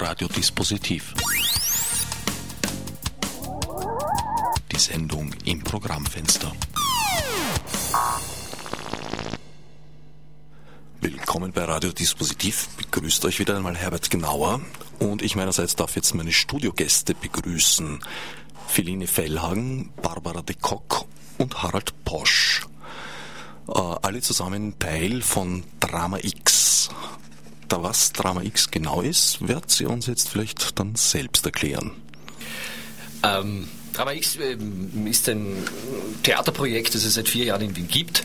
Radiodispositiv. Die Sendung im Programmfenster. Willkommen bei Radiodispositiv. Begrüßt euch wieder einmal Herbert Genauer und ich meinerseits darf jetzt meine Studiogäste begrüßen. Feline Fellhagen, Barbara de Kock und Harald Posch. Äh, alle zusammen Teil von Drama X. Da was Drama X genau ist, wird sie uns jetzt vielleicht dann selbst erklären. Ähm, Drama X äh, ist ein Theaterprojekt, das es seit vier Jahren in Wien gibt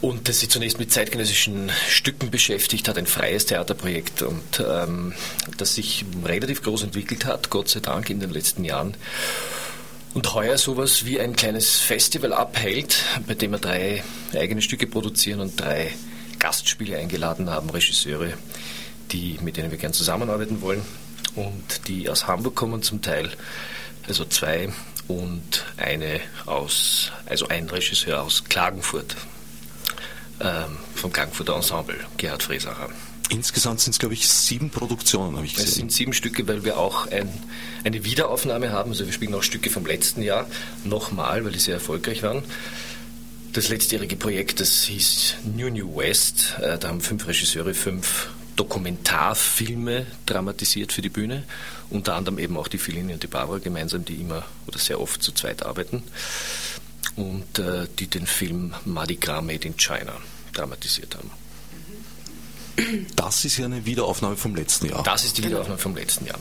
und das sich zunächst mit zeitgenössischen Stücken beschäftigt hat, ein freies Theaterprojekt und ähm, das sich relativ groß entwickelt hat, Gott sei Dank in den letzten Jahren. Und heuer sowas wie ein kleines Festival abhält, bei dem wir drei eigene Stücke produzieren und drei Gastspiele eingeladen haben, Regisseure, die, mit denen wir gern zusammenarbeiten wollen und die aus Hamburg kommen zum Teil, also zwei und eine aus, also ein Regisseur aus Klagenfurt, ähm, vom Klagenfurter Ensemble, Gerhard Fresacher. Insgesamt sind es, glaube ich, sieben Produktionen, habe ich gesehen. Es sind sieben Stücke, weil wir auch ein, eine Wiederaufnahme haben. Also wir spielen auch Stücke vom letzten Jahr nochmal, weil die sehr erfolgreich waren. Das letztjährige Projekt, das hieß New New West. Äh, da haben fünf Regisseure fünf Dokumentarfilme dramatisiert für die Bühne. Unter anderem eben auch die Feline und die Barbara gemeinsam, die immer oder sehr oft zu zweit arbeiten. Und äh, die den Film Mardi Gras Made in China dramatisiert haben. Das ist ja eine Wiederaufnahme vom letzten Jahr. Das ist die Wiederaufnahme vom letzten Jahr.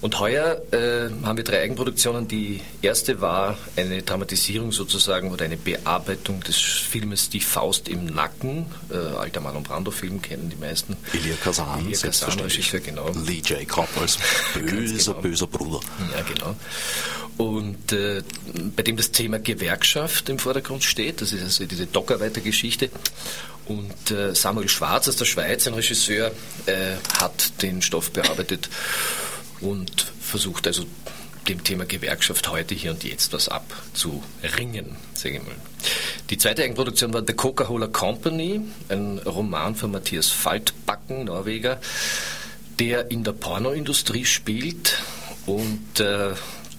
Und heuer äh, haben wir drei Eigenproduktionen. Die erste war eine Dramatisierung sozusagen oder eine Bearbeitung des Filmes Die Faust im Nacken. Äh, alter Marlon Brando-Film kennen die meisten. Elia Kazan, Elia Kazan Regisseur, genau. Lee Jacob als böser, genau. böser Bruder. Ja, genau. Und äh, bei dem das Thema Gewerkschaft im Vordergrund steht, das ist also diese Dockerweiter-Geschichte. Und äh, Samuel Schwarz aus der Schweiz, ein Regisseur, äh, hat den Stoff bearbeitet und versucht also dem Thema Gewerkschaft heute, hier und jetzt was abzuringen, sage ich mal. Die zweite Eigenproduktion war The Coca-Cola Company, ein Roman von Matthias Faltbacken, Norweger, der in der Pornoindustrie spielt und äh,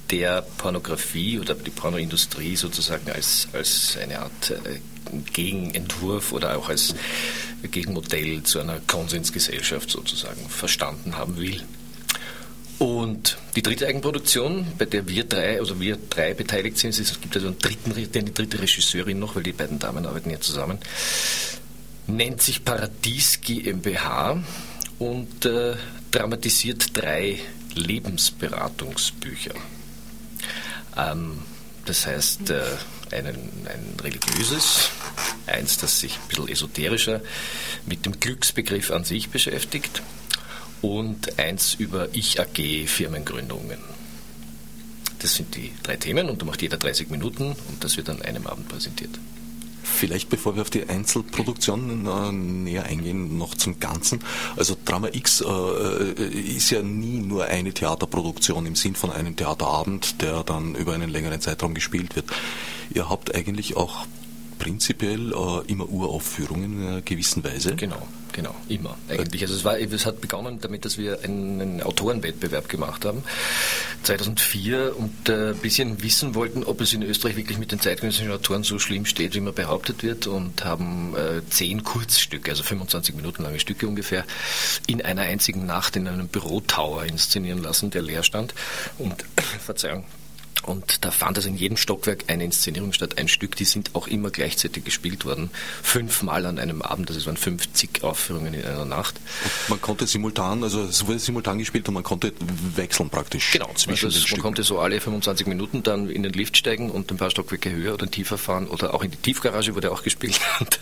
der Pornografie oder die Pornoindustrie sozusagen als, als eine Art äh, Gegenentwurf oder auch als Gegenmodell zu einer Konsensgesellschaft sozusagen verstanden haben will. Und die dritte Eigenproduktion, bei der wir drei, also wir drei beteiligt sind, es gibt also einen dritten, eine dritte Regisseurin noch, weil die beiden Damen arbeiten ja zusammen, nennt sich Paradies GmbH und äh, dramatisiert drei Lebensberatungsbücher. Ähm, das heißt, äh, einen, ein religiöses, eins, das sich ein bisschen esoterischer mit dem Glücksbegriff an sich beschäftigt und eins über Ich-AG-Firmengründungen. Das sind die drei Themen und da macht jeder 30 Minuten und das wird an einem Abend präsentiert. Vielleicht bevor wir auf die Einzelproduktionen äh, näher eingehen, noch zum Ganzen. Also Drama X äh, ist ja nie nur eine Theaterproduktion im Sinn von einem Theaterabend, der dann über einen längeren Zeitraum gespielt wird. Ihr habt eigentlich auch prinzipiell äh, immer Uraufführungen in einer gewissen Weise. Genau, genau, immer eigentlich. Also es, war, es hat begonnen damit, dass wir einen, Autorenwettbewerb gemacht haben, 2004, und äh, ein bisschen wissen wollten, ob es in Österreich wirklich mit den zeitgenössischen Autoren so schlimm steht, wie immer behauptet wird, und haben äh, zehn Kurzstücke, also 25 Minuten lange Stücke ungefähr, in einer einzigen Nacht in einem Bürotower inszenieren lassen, der leer stand. Und, Verzeihung, und da fand also in jedem Stockwerk eine Inszenierung statt, ein Stück, die sind auch immer gleichzeitig gespielt worden. Fünfmal an einem Abend, das waren 50 Aufführungen in einer Nacht. Und man konnte simultan, also es wurde simultan gespielt und man konnte wechseln praktisch. Genau, zwischen also es, man konnte so alle 25 Minuten dann in den Lift steigen und ein paar Stockwerke höher oder tiefer fahren oder auch in die Tiefgarage wurde auch gespielt und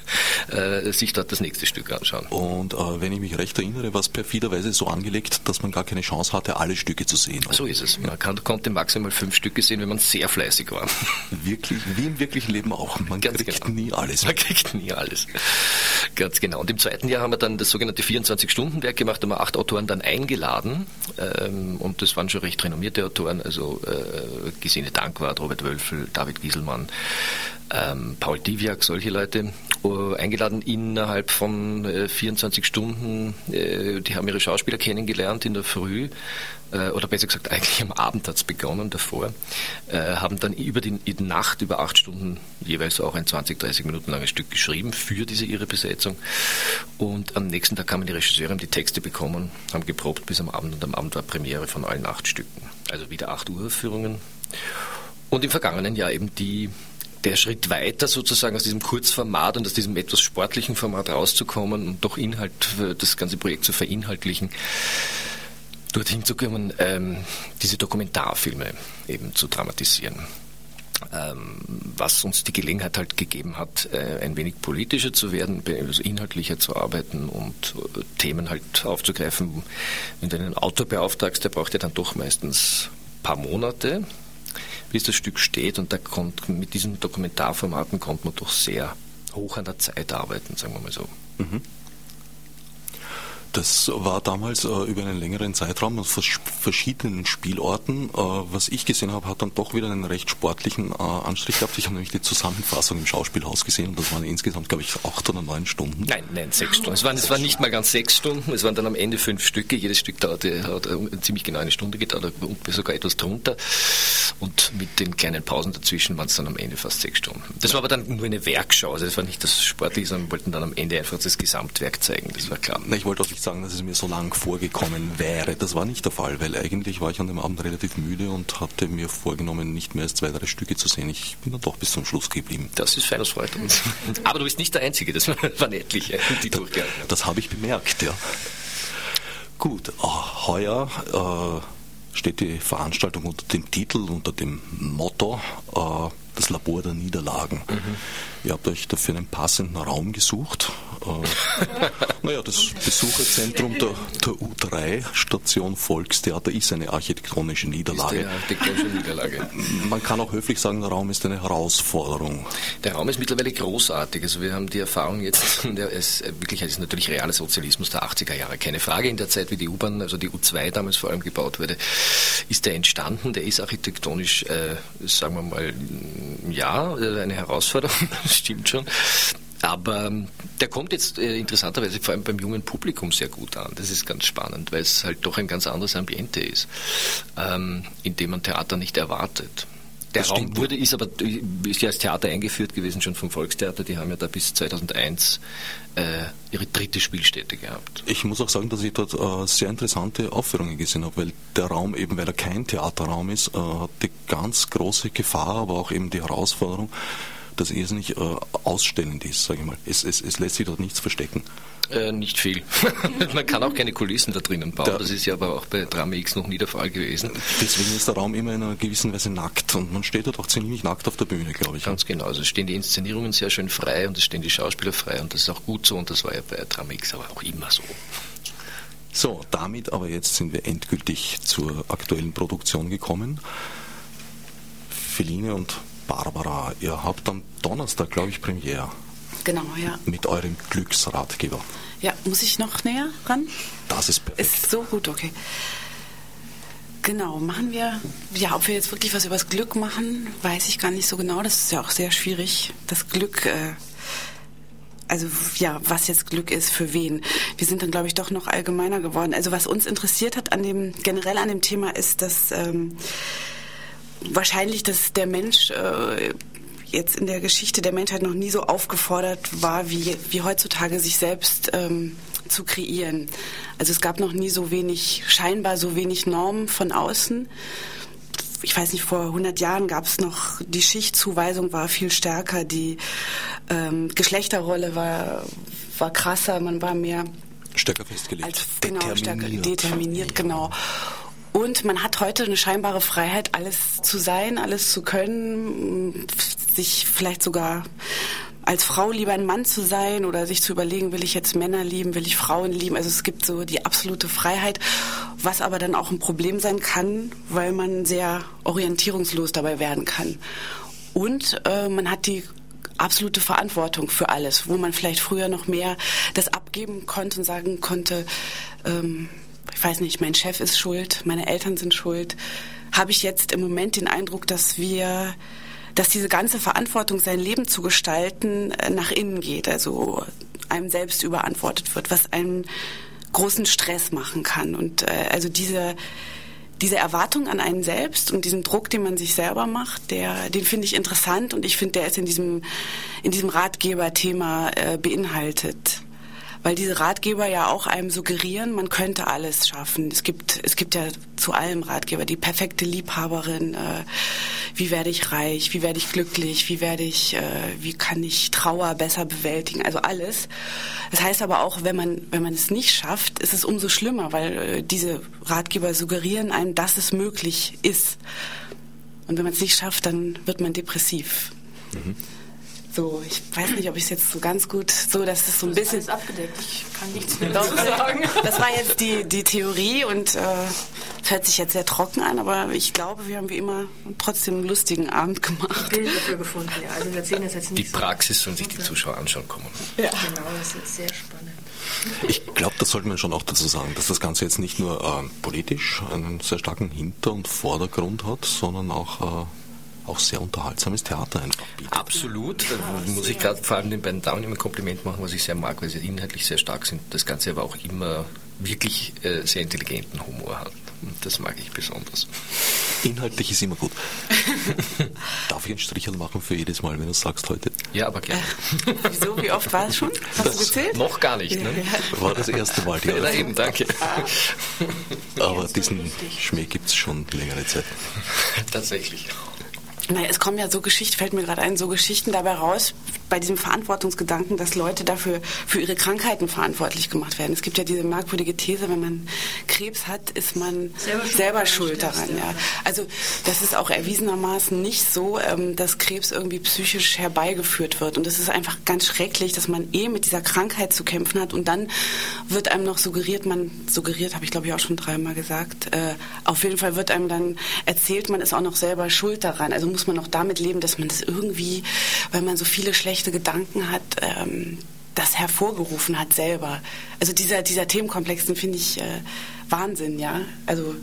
äh, sich dort das nächste Stück anschauen. Und äh, wenn ich mich recht erinnere, war es perfiderweise so angelegt, dass man gar keine Chance hatte, alle Stücke zu sehen. So ist es. Man kann, konnte maximal fünf Stücke sehen, wenn man sehr fleißig war. Wirklich, wie im wirklichen Leben auch. Man Ganz kriegt genau. nie alles. Man kriegt nie alles. Ganz genau. Und im zweiten Jahr haben wir dann das sogenannte 24-Stunden-Werk gemacht, da haben wir acht Autoren dann eingeladen. Ähm, und das waren schon recht renommierte Autoren, also äh, Gesine Dankwart, Robert Wölfel, David Gieselmann, ähm, Paul Diviak, solche Leute. äh, eingeladen innerhalb von 24 Stunden. Die haben ihre Schauspieler kennengelernt in der Früh oder besser gesagt eigentlich am Abend hat es begonnen davor, haben dann über die, die, Nacht über acht Stunden jeweils auch ein 20, 30 Minuten langes Stück geschrieben für diese ihre Besetzung. Und am nächsten Tag kamen die Regisseure, haben die Texte bekommen, haben geprobt bis am Abend und am Abend war Premiere von allen acht Stücken, also wieder acht Uraufführungen. Und im vergangenen Jahr eben die der Schritt weiter sozusagen aus diesem Kurzformat und aus diesem etwas sportlichen Format rauszukommen und doch Inhalt, das ganze Projekt zu verinhaltlichen, dorthin zu kommen, ähm, diese Dokumentarfilme eben zu dramatisieren. Ähm, was uns die Gelegenheit halt gegeben hat, äh, ein wenig politischer zu werden, also inhaltlicher zu arbeiten und äh, Themen halt aufzugreifen. Wenn du einen Autor beauftragst, der braucht ja dann doch meistens ein paar Monate, bis das Stück steht und da kommt, mit diesen Dokumentarformaten kommt man doch sehr hoch an der Zeit arbeiten, sagen wir mal so. Mhm. Das war damals äh, über einen längeren Zeitraum aus verschiedenen Spielorten. Äh, was ich gesehen habe, hat dann doch wieder einen recht sportlichen äh, Anstrich gehabt. Ich habe nämlich die Zusammenfassung im Schauspielhaus gesehen und das waren insgesamt, glaube ich, acht oder neun Stunden. Nein, nein, sechs Stunden. Es waren, es waren nicht mal ganz sechs Stunden, es waren dann am Ende fünf Stücke. Jedes Stück dauerte, hat ziemlich genau eine Stunde gedauert, sogar etwas drunter. Und mit den kleinen Pausen dazwischen waren es dann am Ende fast sechs Stunden. Das war aber dann nur eine Werkschau, also das war nicht das Sportliche, sondern wir wollten dann am Ende einfach das Gesamtwerk zeigen, das war klar. Na, ich wollte auch nicht sagen, dass es mir so lang vorgekommen wäre. Das war nicht der Fall, weil eigentlich war ich an dem Abend relativ müde und hatte mir vorgenommen, nicht mehr als zwei, drei Stücke zu sehen. Ich bin dann doch bis zum Schluss geblieben. Das ist fein, das freut uns. Aber du bist nicht der Einzige, das waren etliche, die durchgehalten haben. Das habe ich bemerkt, ja. Gut, oh, heuer äh, steht die Veranstaltung unter dem Titel, unter dem Motto äh, das Labor der Niederlagen. Mhm. Ihr habt euch dafür einen passenden Raum gesucht. Äh, naja, das Besucherzentrum der, der U3 Station Volkstheater ist eine architektonische Niederlage. Ist eine architektonische Niederlage. Man kann auch höflich sagen, der Raum ist eine Herausforderung. Der Raum ist mittlerweile großartig. Also wir haben die Erfahrung jetzt, der ist wirklich es ist natürlich realer Sozialismus der 80er Jahre. Keine Frage. In der Zeit, wie die U-Bahn, also die U2 damals vor allem gebaut wurde, ist der entstanden. Der ist architektonisch, äh, sagen wir mal, ja, eine Herausforderung. stimmt schon. Aber ähm, der kommt jetzt äh, interessanterweise vor allem beim jungen Publikum sehr gut an. Das ist ganz spannend, weil es halt doch ein ganz anderes Ambiente ist, ähm, in dem man Theater nicht erwartet. Der das Raum wurde, ist aber ist ja als Theater eingeführt gewesen, schon vom Volkstheater. Die haben ja da bis 2001 äh, ihre dritte Spielstätte gehabt. Ich muss auch sagen, dass ich dort äh, sehr interessante Aufführungen gesehen habe, weil der Raum, eben weil er kein Theaterraum ist, äh, hat die ganz große Gefahr, aber auch eben die Herausforderung, das irrsinnig äh, ausstellend ist, sage ich mal. Es, es, es lässt sich dort nichts verstecken. Äh, nicht viel. Man kann auch keine Kulissen da drinnen bauen. das ist ja aber auch bei Drama X noch nie der Fall gewesen. Deswegen ist der Raum immer in einer gewissen Weise nackt und man steht dort auch ziemlich nackt auf der Bühne, glaube ich. Ganz genau. Also stehen die Inszenierungen sehr schön frei und es stehen die Schauspieler frei und das ist auch gut so und das war ja bei Drama X aber auch immer so. So, damit aber jetzt sind wir endgültig zur aktuellen Produktion gekommen. Feline und Barbara, ihr habt am Donnerstag, glaube ich, Premiere. Genau, ja. Mit eurem Glücksratgeber. Ja, muss ich noch näher ran? Das ist perfekt. Ist so gut, okay. Genau, machen wir, ja, ob wir jetzt wirklich was über das Glück machen, weiß ich gar nicht so genau. Das ist ja auch sehr schwierig. Das Glück, äh, also ja, was jetzt Glück ist, für wen. Wir sind dann, glaube ich, doch noch allgemeiner geworden. Also was uns interessiert hat an dem, generell an dem Thema ist, dass ähm, wahrscheinlich, dass der Mensch äh, jetzt in der Geschichte der Menschheit noch nie so aufgefordert war, wie, wie heutzutage sich selbst ähm, zu kreieren. Also es gab noch nie so wenig, scheinbar so wenig Normen von außen. Ich weiß nicht, vor 100 Jahren gab es noch, die Schichtzuweisung war viel stärker, die ähm, Geschlechterrolle war, war krasser, man war mehr stärker festgelegt. Als, genau, stärker determiniert, genau. Und man hat heute eine scheinbare Freiheit, alles zu sein, alles zu können, sich vielleicht sogar als Frau lieber ein Mann zu sein oder sich zu überlegen, will ich jetzt Männer lieben, will ich Frauen lieben. Also es gibt so die absolute Freiheit, was aber dann auch ein Problem sein kann, weil man sehr orientierungslos dabei werden kann. Und äh, man hat die absolute Verantwortung für alles, wo man vielleicht früher noch mehr das abgeben konnte und sagen konnte, ähm, ich weiß nicht, mein Chef ist schuld, meine Eltern sind schuld, habe ich jetzt im Moment den Eindruck, dass wir dass diese ganze Verantwortung, sein Leben zu gestalten, äh, nach innen geht, also einem selbst überantwortet wird, was einen großen Stress machen kann. Und äh, also diese diese Erwartung an einen selbst und diesen Druck, den man sich selber macht, der, den finde ich interessant und ich finde, der ist in diesem, in diesem Ratgeberthema äh, beinhaltet weil diese Ratgeber ja auch einem suggerieren, man könnte alles schaffen. Es gibt, es gibt ja zu allem Ratgeber, die perfekte Liebhaberin, äh, wie werde ich reich, wie werde ich glücklich, wie werde ich, äh, wie kann ich Trauer besser bewältigen, also alles. Das heißt aber auch, wenn man, wenn man es nicht schafft, ist es umso schlimmer, weil äh, diese Ratgeber suggerieren einem, dass es möglich ist. Und wenn man es nicht schafft, dann wird man depressiv. Mhm so, ich weiß nicht, ob ich es jetzt so ganz gut, so dass es so ein bisschen. Alles abgedeckt. Ich kann nichts mehr dazu sagen. Das war jetzt die, die Theorie und äh, es hört sich jetzt sehr trocken an, aber ich glaube, wir haben wie immer trotzdem einen lustigen Abend gemacht. Bild dafür gefunden, ja. Also wir erzählen das jetzt nicht. Die Praxis sollen sich die Zuschauer anschauen kommen. Ja, genau, das ist sehr spannend. Ich glaube, das sollte man schon auch dazu sagen, dass das Ganze jetzt nicht nur äh, politisch einen sehr starken Hinter- und Vordergrund hat, sondern auch äh, auch sehr unterhaltsames Theater einfach bietet. Absolut. Da muss ich gerade vor allem den beiden Damen immer ein Kompliment machen, was ich sehr mag, weil sie inhaltlich sehr stark sind. Das Ganze aber auch immer wirklich äh, sehr intelligenten Humor hat. Und das mag ich besonders. Inhaltlich ist immer gut. Darf ich einen Strichel machen für jedes Mal, wenn du es sagst heute? Ja, aber gerne. Äh, wieso? Wie oft war es schon? Hast das du gezählt? Noch gar nicht. Ne? War das erste Mal. Die ja, eben, danke. Aber diesen Schmäh gibt es schon längere Zeit. Tatsächlich. Naja, es kommen ja so Geschichten, fällt mir gerade ein, so Geschichten dabei raus, bei diesem Verantwortungsgedanken, dass Leute dafür für ihre Krankheiten verantwortlich gemacht werden. Es gibt ja diese merkwürdige These, wenn man Krebs hat, ist man selber, selber schuld daran. Ja. Also das ist auch erwiesenermaßen nicht so, ähm, dass Krebs irgendwie psychisch herbeigeführt wird. Und es ist einfach ganz schrecklich, dass man eh mit dieser Krankheit zu kämpfen hat und dann wird einem noch suggeriert, man suggeriert, habe ich glaube ich auch schon dreimal gesagt, äh, auf jeden Fall wird einem dann erzählt, man ist auch noch selber schuld daran. Also muss man auch damit leben, dass man das irgendwie, weil man so viele schlechte Gedanken hat, ähm, das hervorgerufen hat selber. Also dieser, dieser Themenkomplex, den finde ich äh, Wahnsinn, ja. Also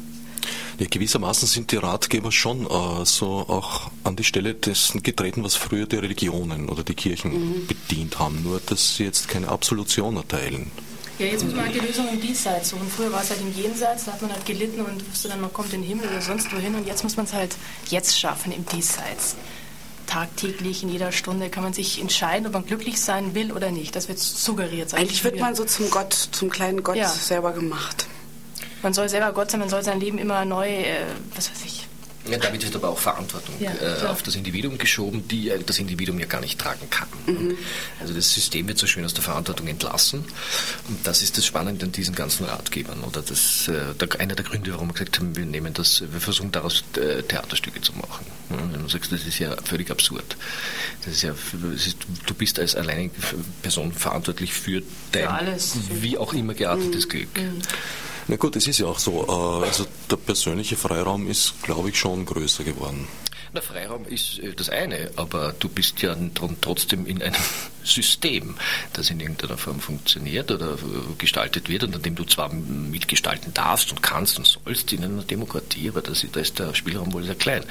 ja, gewissermaßen sind die Ratgeber schon äh, so auch an die Stelle dessen getreten, was früher die Religionen oder die Kirchen mhm. bedient haben, nur dass sie jetzt keine Absolution erteilen. Ja, jetzt muss man halt die Lösung im Diesseits suchen. Früher war es halt im Jenseits, da hat man halt gelitten und wusste dann, man kommt in den Himmel oder sonst wohin. Und jetzt muss man es halt jetzt schaffen, im Diesseits. Tagtäglich, in jeder Stunde kann man sich entscheiden, ob man glücklich sein will oder nicht. Das wird suggeriert. Eigentlich wird man so zum Gott, zum kleinen Gott ja. selber gemacht. Man soll selber Gott sein, man soll sein Leben immer neu, äh, was weiß ich, ja, damit wird aber auch Verantwortung ja, äh, auf das Individuum geschoben, die äh, das Individuum ja gar nicht tragen kann. Mhm. Also das System wird so schön aus der Verantwortung entlassen. Und das ist das Spannende an diesen ganzen Ratgebern. Oder das, äh, der, einer der Gründe, warum wir gesagt haben, wir nehmen das, wir versuchen daraus äh, Theaterstücke zu machen. Wenn du sagst, das ist ja völlig absurd. Das ist ja, das ist, du bist als alleinige Person verantwortlich für dein, für alles. wie auch immer geartetes mhm. Glück. Mhm. Na gut, es ist ja auch so. Äh, also der persönliche Freiraum ist, glaube ich, schon größer geworden. Der Freiraum ist äh, das eine, aber du bist ja trotzdem in einem System, das in irgendeiner Form funktioniert oder äh, gestaltet wird und an dem du zwar mitgestalten darfst und kannst und sollst in einer Demokratie, aber da ist der Spielraum wohl sehr klein.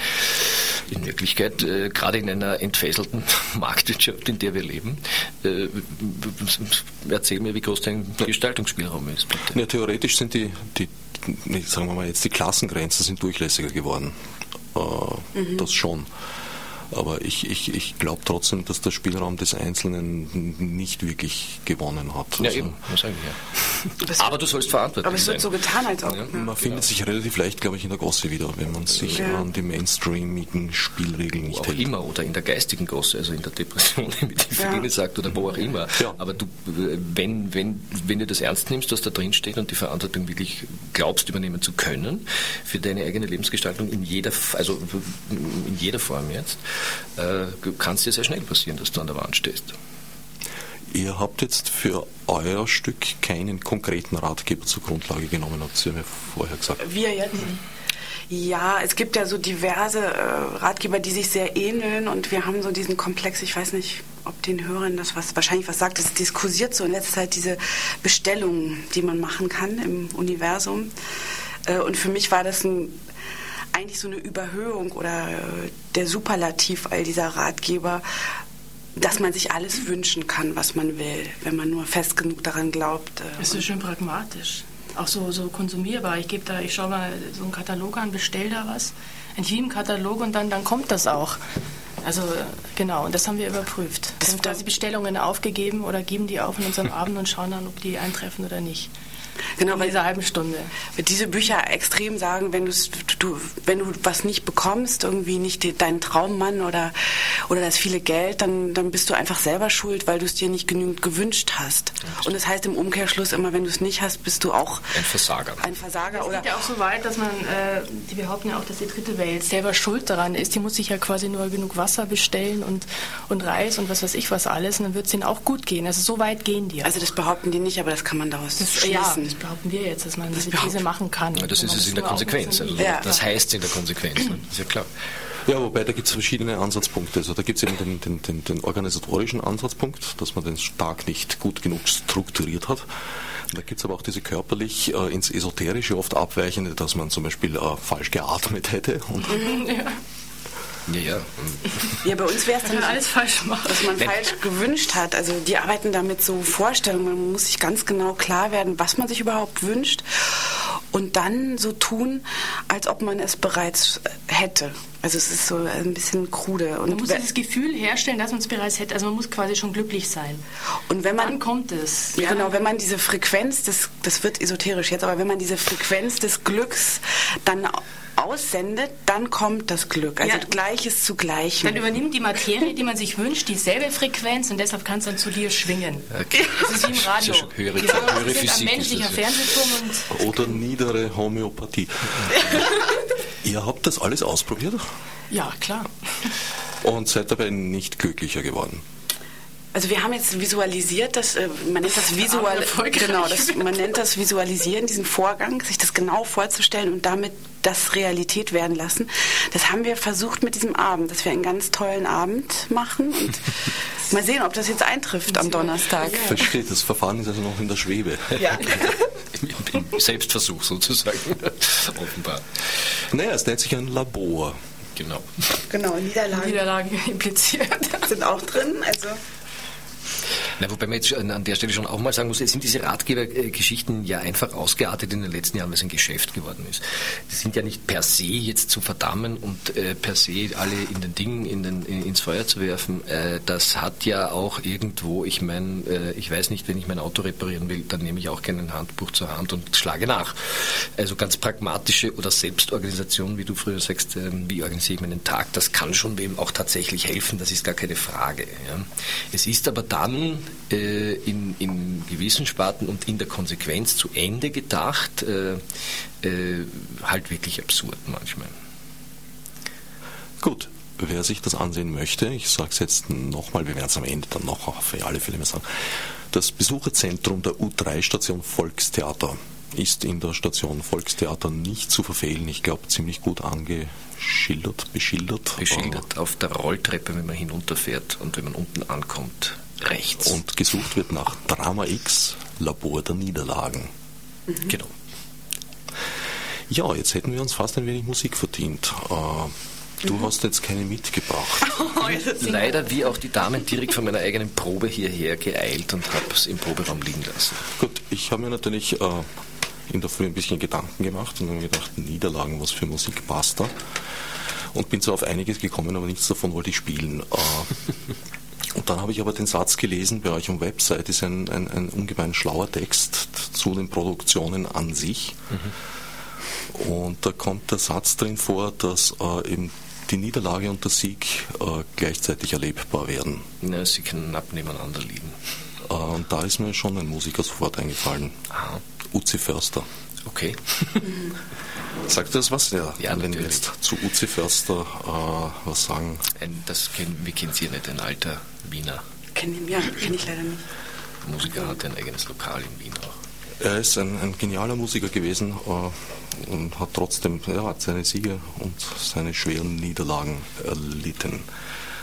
In Wirklichkeit, äh, gerade in einer entfesselten Marktwirtschaft, in der wir leben, äh, erzähl mir, wie groß dein Gestaltungsspielraum ist, bitte. Ja, theoretisch sind die, die sagen wir mal jetzt, die Klassengrenzen sind durchlässiger geworden äh, mhm. das schon. Aber ich, ich, ich glaube trotzdem, dass der Spielraum des Einzelnen nicht wirklich gewonnen hat. Ja, also, eben, das sage ich ja. aber du sollst verantwortlich Aber es wird so getan, als ob. Ja. Man ja. findet sich relativ leicht, glaube ich, in der Gosse wieder, wenn man sich ja. an die mainstreamigen Spielregeln nicht wo auch hält. immer, oder in der geistigen Gosse, also in der Depression, wie die Feline sagt, oder wo auch immer. Aber du, wenn, wenn, wenn du das ernst nimmst, was da drin steht und die Verantwortung wirklich glaubst, übernehmen zu können, für deine eigene Lebensgestaltung in jeder, also in jeder Form jetzt, kann es dir sehr schnell passieren, dass du an der Wand stehst. Ihr habt jetzt für euer Stück keinen konkreten Ratgeber zur Grundlage genommen, habt ihr mir vorher gesagt. Wir jetzt. Ja, es gibt ja so diverse äh, Ratgeber, die sich sehr ähneln und wir haben so diesen Komplex, ich weiß nicht, ob den Hörern das was wahrscheinlich was sagt, es diskursiert so in letzter Zeit diese Bestellungen, die man machen kann im Universum. Äh, und für mich war das ein eigentlich so eine Überhöhung oder äh, der Superlativ all dieser Ratgeber, dass man sich alles wünschen kann, was man will, wenn man nur fest genug daran glaubt. Äh, das ist schön pragmatisch. Auch so, so konsumierbar. Ich gebe da, ich schaue mal so einen Katalog an, bestell da was, einen Katalog und dann, dann kommt das auch. Also genau, und das haben wir überprüft. Wir haben quasi Bestellungen aufgegeben oder geben die auf in unserem Abend und schauen dann, ob die eintreffen oder nicht. Genau, in dieser halben Stunde. Diese Bücher extrem sagen, wenn, du, wenn du was nicht bekommst, irgendwie nicht deinen Traummann oder, oder das viele Geld, dann, dann bist du einfach selber schuld, weil du es dir nicht genügend gewünscht hast. Ja, und das heißt im Umkehrschluss immer, wenn du es nicht hast, bist du auch ein Versager. Ein Versager. Es geht ja auch so weit, dass man, äh, die behaupten ja auch, dass die dritte Welt selber schuld daran ist. Die muss sich ja quasi nur genug Wasser bestellen und, und Reis und was weiß ich was alles und dann wird es ihnen auch gut gehen. Also so weit gehen die. Also das behaupten die nicht, aber das kann man daraus das, schließen. Ja, das behaupten wir jetzt, dass man das diese These machen kann. Ja, das ist es in der Konsequenz. Also ja. Das heißt in der Konsequenz. Ne? ist ja klar. Ja, wobei da gibt es verschiedene Ansatzpunkte. Also da gibt es eben den, den, den, den, organisatorischen Ansatzpunkt, dass man den stark nicht gut genug strukturiert hat. Da gibt es aber auch diese körperlich äh, ins Esoterische oft abweichende, dass man zum Beispiel äh, falsch geatmet hätte. Und ja. Ja, ja. Ja, bei uns wäre es dann alles falsch machen. dass man falsch gewünscht hat. Also die arbeiten da mit so Vorstellungen. Man muss sich ganz genau klar werden, was man sich überhaupt wünscht und dann so tun, als ob man es bereits hätte. Also es ist so ein bisschen krude. Und man muss das Gefühl herstellen, dass man es bereits hätte. Also man muss quasi schon glücklich sein. Und wenn man dann kommt es. Ja, genau. Wenn man diese Frequenz, des, das wird esoterisch jetzt, aber wenn man diese Frequenz des Glücks dann aussendet, dann kommt das Glück. Also ja. Gleiches zu Gleichem. Dann übernimmt die Materie, die man sich wünscht, dieselbe Frequenz und deshalb kann es dann zu dir schwingen. Okay. Das ist wie im Radio. Das ist höhere, ja, höhere Physik. Ein menschlicher Fernsehturm und Oder niedere Homöopathie. Ihr habt das alles ausprobiert? Ja, klar. Und seid dabei nicht glücklicher geworden? Also wir haben jetzt visualisiert, dass äh, man nennt das visual, genau, das, man nennt das Visualisieren, diesen Vorgang, sich das genau vorzustellen und damit das Realität werden lassen. Das haben wir versucht mit diesem Abend, dass wir einen ganz tollen Abend machen und mal sehen, ob das jetzt eintrifft am Donnerstag. Ja. Versteht, das Verfahren ist also noch in der Schwebe. Ja. Im Selbstversuch sozusagen, offenbar. Naja, es nennt sich ein Labor. Genau. Genau, Niederlagen. Niederlagen impliziert. Sind auch drin, also na, wobei man jetzt an der Stelle schon auch mal sagen muss, es sind diese Ratgebergeschichten ja einfach ausgeartet in den letzten Jahren, weil es ein Geschäft geworden ist. Die sind ja nicht per se jetzt zu verdammen und äh, per se alle in den Dingen in den, in, ins Feuer zu werfen. Äh, das hat ja auch irgendwo, ich meine, äh, ich weiß nicht, wenn ich mein Auto reparieren will, dann nehme ich auch kein Handbuch zur Hand und schlage nach. Also ganz pragmatische oder Selbstorganisation, wie du früher sagst, ähm, wie organisiere ich meinen Tag, das kann schon wem auch tatsächlich helfen, das ist gar keine Frage. Ja. Es ist aber dann in, in gewissen Sparten und in der Konsequenz zu Ende gedacht, äh, äh, halt wirklich absurd manchmal. Gut, wer sich das ansehen möchte, ich sage es jetzt nochmal, wir werden es am Ende dann noch für alle mehr sagen, das Besucherzentrum der U3-Station Volkstheater ist in der Station Volkstheater nicht zu verfehlen. Ich glaube, ziemlich gut angeschildert, beschildert. Beschildert auf der Rolltreppe, wenn man hinunterfährt und wenn man unten ankommt rechts. Und gesucht wird nach Drama X, Labor der Niederlagen. Mhm. Genau. Ja, jetzt hätten wir uns fast ein wenig Musik verdient. Äh, du mhm. hast jetzt keine mitgebracht. Oh, Leider wie auch die Damen direkt von meiner eigenen Probe hierher geeilt und habe es im Proberaum liegen lassen. Gut, ich habe mir natürlich äh, in der Früh ein bisschen Gedanken gemacht und habe mir gedacht, Niederlagen, was für Musik passt da? Und bin so auf einiges gekommen, aber nichts davon wollte ich spielen. Äh, Und dann habe ich aber den Satz gelesen, bei euch am Website ist ein, ein, ein ungemein schlauer Text zu den Produktionen an sich. Mhm. Und da kommt der Satz drin vor, dass äh, eben die Niederlage und der Sieg äh, gleichzeitig erlebbar werden. Ja, sie knapp nebeneinander liegen. Äh, und da ist mir schon ein Musiker sofort eingefallen. Aha. Uzi Förster. Okay. Sagt das was? Ja, ja wenn wir jetzt zu Uzi Förster äh, was sagen. Ein, das kenn, wir kennen Sie nicht, ein alter Wiener. Kenn ihn, ja, kenne ich leider nicht. Der Musiker hat ein eigenes Lokal in Wien auch. Er ist ein, ein genialer Musiker gewesen äh, und hat trotzdem ja, hat seine Siege und seine schweren Niederlagen erlitten.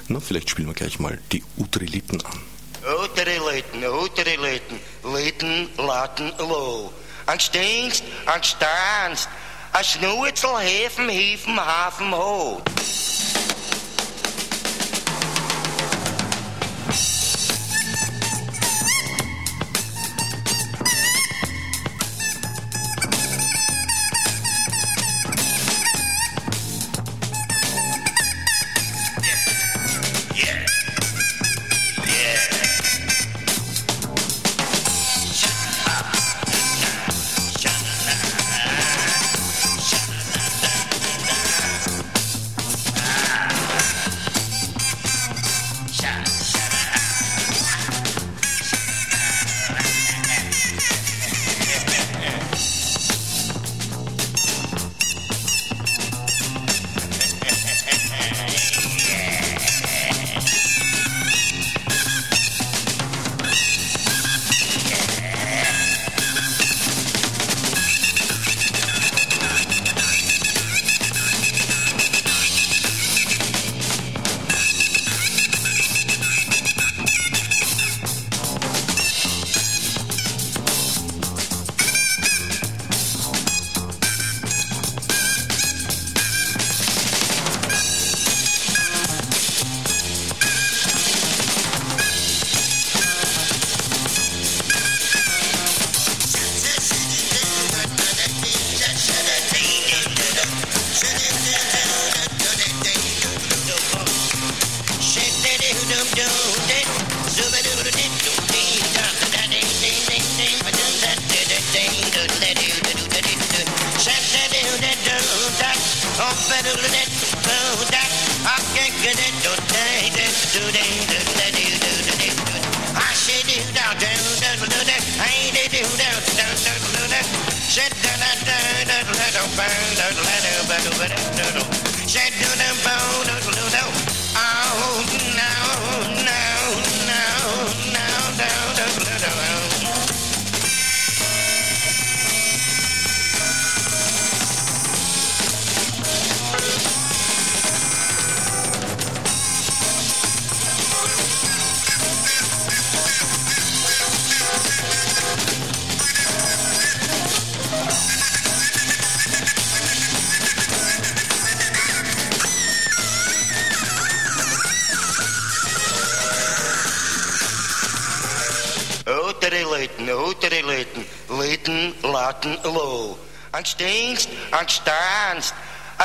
Na, vielleicht spielen wir gleich mal die Utriliten an. Utriliten, Utriliten, Liten, Laten, Low. Angst Angst a Schnurzel, Häfen, Hiefen, Hafen, Ho.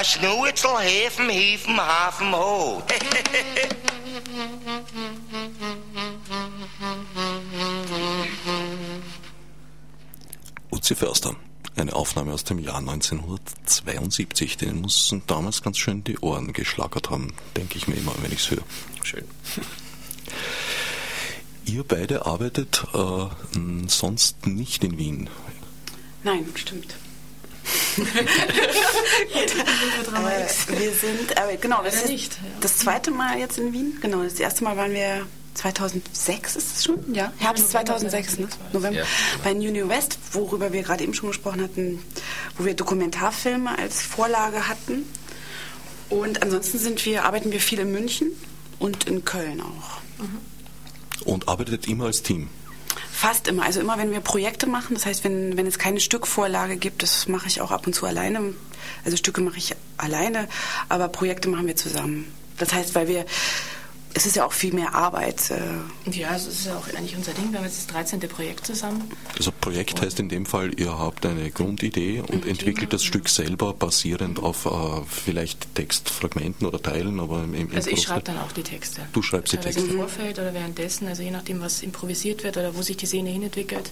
Snoetsel, heven, hieven, haven, ho. Uzi Förster. Eine Aufnahme aus dem Jahr 1972. Den mussten damals ganz schön die Ohren geschlagert haben, denke ich mir immer, wenn ich es höre. Schön. Ihr beide arbeitet äh, sonst nicht in Wien. Nein, stimmt wir sind, aber genau, das ist nicht, ja. das zweite Mal jetzt in Wien. Genau, das erste Mal waren wir 2006 ist es schon, ja, Herbst 2006, ne? November, ja. bei New West, worüber wir gerade eben schon gesprochen hatten, wo wir Dokumentarfilme als Vorlage hatten. Und ansonsten sind wir, arbeiten wir viel in München und in Köln auch. Mhm. Und arbeitet immer als Team? Fast immer. Also immer, wenn wir Projekte machen, das heißt, wenn, wenn es keine Stückvorlage gibt, das mache ich auch ab und zu alleine. Also Stücke mache ich alleine, aber Projekte machen wir zusammen. Das heißt, weil wir es ist ja auch viel mehr Arbeit. Äh. Ja, es ist ja auch eigentlich unser Ding. Wir haben jetzt das 13. Projekt zusammen. Also Projekt heißt in dem Fall, ihr habt eine Grundidee und mhm. entwickelt das Stück selber basierend auf äh, vielleicht Textfragmenten oder Teilen, aber im, im Also ich schreibe dann auch die Texte. Du schreibst die Texte. Im Vorfeld oder währenddessen, also je nachdem, was improvisiert wird oder wo sich die Szene hinentwickelt.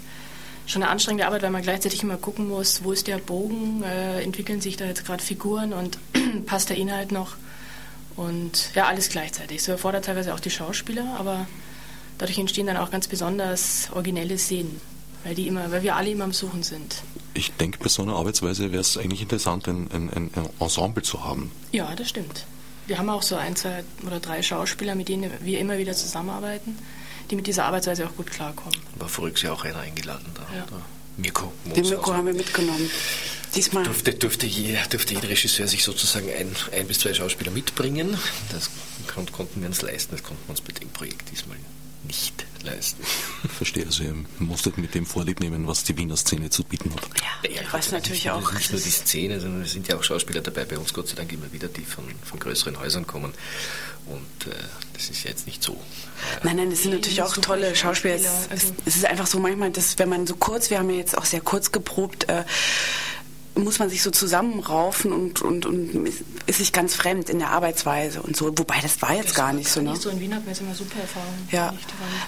Schon eine anstrengende Arbeit, weil man gleichzeitig immer gucken muss, wo ist der Bogen, äh, entwickeln sich da jetzt gerade Figuren und passt der Inhalt noch und ja, alles gleichzeitig. So erfordert teilweise auch die Schauspieler, aber dadurch entstehen dann auch ganz besonders originelle Szenen, weil, die immer, weil wir alle immer am Suchen sind. Ich denke, bei so einer Arbeitsweise wäre es eigentlich interessant, ein, ein, ein, Ensemble zu haben. Ja, das stimmt. Wir haben auch so ein, zwei oder drei Schauspieler, mit denen wir immer wieder zusammenarbeiten, die mit dieser Arbeitsweise auch gut klarkommen. War voriges Jahr auch einer eingeladen da. Ja. Mirko. Den Mirko haben wir mitgenommen. Diesmal. Durfte, durfte, je, durfte jeder Regisseur sich sozusagen ein, ein bis zwei Schauspieler mitbringen. Das konnten wir uns leisten, das konnten wir uns bei dem Projekt diesmal nicht leisten. Verstehe, also ihr musstet mit dem Vorlieb nehmen, was die Wiener Szene zu bieten hat. Ja, ja was natürlich auch. Nicht nur die Szene, sondern es sind ja auch Schauspieler dabei bei uns, Gott sei Dank immer wieder, die von, von größeren Häusern kommen. Und äh, das ist ja jetzt nicht so. Äh, nein, nein, das sind natürlich auch tolle Schauspieler. Es, es, es, ist einfach so manchmal, dass wenn man so kurz, wir haben ja jetzt auch sehr kurz geprobt, äh, muss man sich so zusammenraufen und, und, und ist sich ganz fremd in der Arbeitsweise und so. Wobei das war jetzt das gar nicht so. Ne? So in Wien hat man jetzt immer super Erfahrungen. Ja,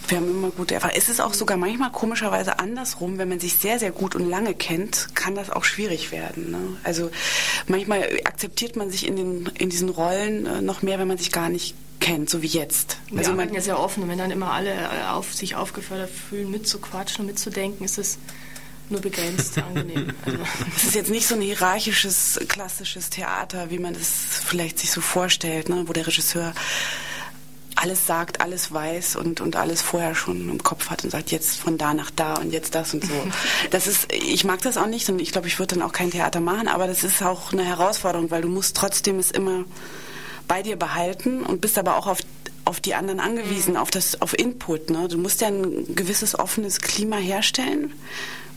wir haben immer gute Erfahrungen. Es ist auch sogar manchmal komischerweise andersrum, wenn man sich sehr, sehr gut und lange kennt, kann das auch schwierig werden. Ne? Also manchmal akzeptiert man sich in, den, in diesen Rollen äh, noch mehr, wenn man sich gar nicht kennt, so wie jetzt. Wir also arbeiten ja sehr offen und wenn dann immer alle äh, auf, sich aufgefordert fühlen, mitzuquatschen und mitzudenken, ist es nur begrenzt angenehm. Also. Es ist jetzt nicht so ein hierarchisches, klassisches Theater, wie man das vielleicht sich so vorstellt, ne? wo der Regisseur alles sagt, alles weiß und, und alles vorher schon im Kopf hat und sagt, jetzt von da nach da und jetzt das und so. Das ist, ich mag das auch nicht und ich glaube, ich würde dann auch kein Theater machen, aber das ist auch eine Herausforderung, weil du musst trotzdem es immer bei dir behalten und bist aber auch auf auf die anderen angewiesen, mhm. auf das, auf Input. Ne? Du musst ja ein gewisses offenes Klima herstellen,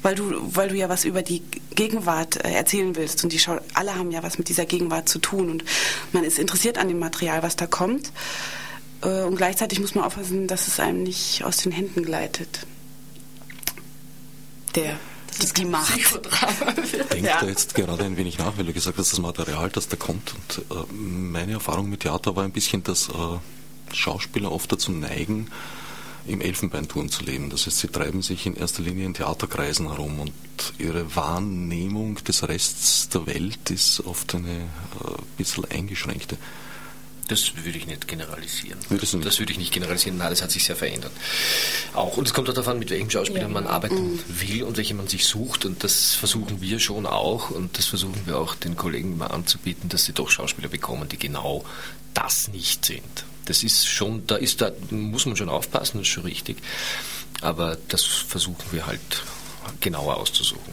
weil du, weil du ja was über die Gegenwart äh, erzählen willst und die Schau alle haben ja was mit dieser Gegenwart zu tun und man ist interessiert an dem Material, was da kommt äh, und gleichzeitig muss man aufpassen, dass es einem nicht aus den Händen gleitet. Der das die Macht. Denkt ja. da jetzt gerade ein wenig nach, weil du gesagt hast, das Material, das da kommt. Und äh, meine Erfahrung mit Theater war ein bisschen, dass äh, Schauspieler oft dazu neigen, im Elfenbeinturm zu leben. Das heißt, sie treiben sich in erster Linie in Theaterkreisen herum und ihre Wahrnehmung des Rests der Welt ist oft eine äh, bisschen eingeschränkte. Das würde ich nicht generalisieren. Das, das würde ich nicht generalisieren. Nein, das hat sich sehr verändert. Auch. Und es kommt auch darauf an, mit welchem Schauspieler ja. man arbeiten mhm. will und welche man sich sucht. Und das versuchen wir schon auch. Und das versuchen wir auch den Kollegen mal anzubieten, dass sie doch Schauspieler bekommen, die genau das nicht sind. Das ist schon, da ist da muss man schon aufpassen, das ist schon richtig. Aber das versuchen wir halt genauer auszusuchen.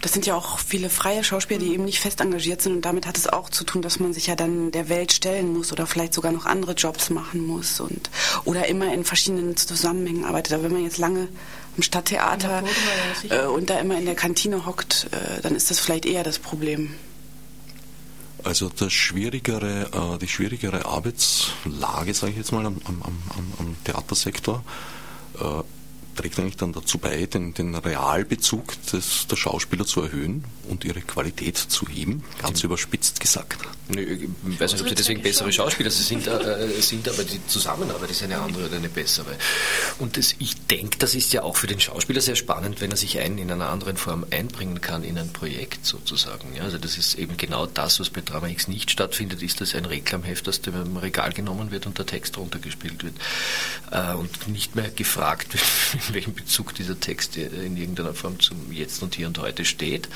Das sind ja auch viele freie Schauspieler, die eben nicht fest engagiert sind und damit hat es auch zu tun, dass man sich ja dann der Welt stellen muss oder vielleicht sogar noch andere Jobs machen muss und oder immer in verschiedenen Zusammenhängen arbeitet. Aber wenn man jetzt lange im Stadttheater äh, und da immer in der Kantine hockt, äh, dann ist das vielleicht eher das Problem. Also das schwierigere, äh, die schwierigere Arbeitslage, sage ich jetzt mal, am, am, am Theatersektor äh, trägt eigentlich dann dazu bei, den, den Realbezug des, der Schauspieler zu erhöhen und ihre Qualität zu heben, ganz überspitzt gesagt. Ich weiß nicht, ob sie deswegen bessere Schauspieler sind, äh, sind, aber die Zusammenarbeit ist eine andere oder eine bessere. Und das, ich denke, das ist ja auch für den Schauspieler sehr spannend, wenn er sich einen in einer anderen Form einbringen kann in ein Projekt sozusagen. Ja, also das ist eben genau das, was bei Drama X nicht stattfindet, ist das ein Reklamheft, das dem Regal genommen wird und der Text runtergespielt wird äh, und nicht mehr gefragt wird, welchem Bezug dieser Text in irgendeiner Form zum Jetzt und Hier und Heute steht.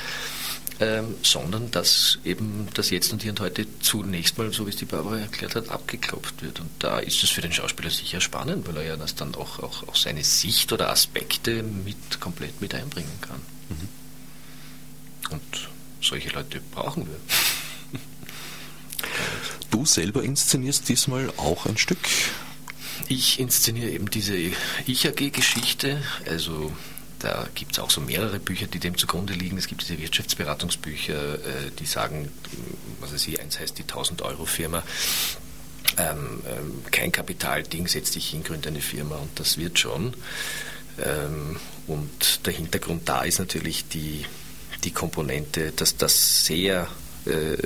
Ähm, sondern dass eben das Jetzt und Hier und Heute zunächst mal, so wie es die Barbara erklärt hat, abgeklopft wird. Und da ist es für den Schauspieler sicher spannend, weil er ja das dann auch, auch, auch seine Sicht oder Aspekte mit komplett mit einbringen kann. Mhm. Und solche Leute brauchen wir. Du selber inszenierst diesmal auch ein Stück ich inszeniere eben diese Ich-AG-Geschichte, also da gibt es auch so mehrere Bücher, die dem zugrunde liegen. Es gibt diese Wirtschaftsberatungsbücher, äh, die sagen, was weiß ich, eins heißt die 1000-Euro-Firma. Ähm, ähm, kein Kapitalding, setz dich hin, gründe eine Firma und das wird schon. Ähm, und der Hintergrund da ist natürlich die, die Komponente, dass das sehr äh,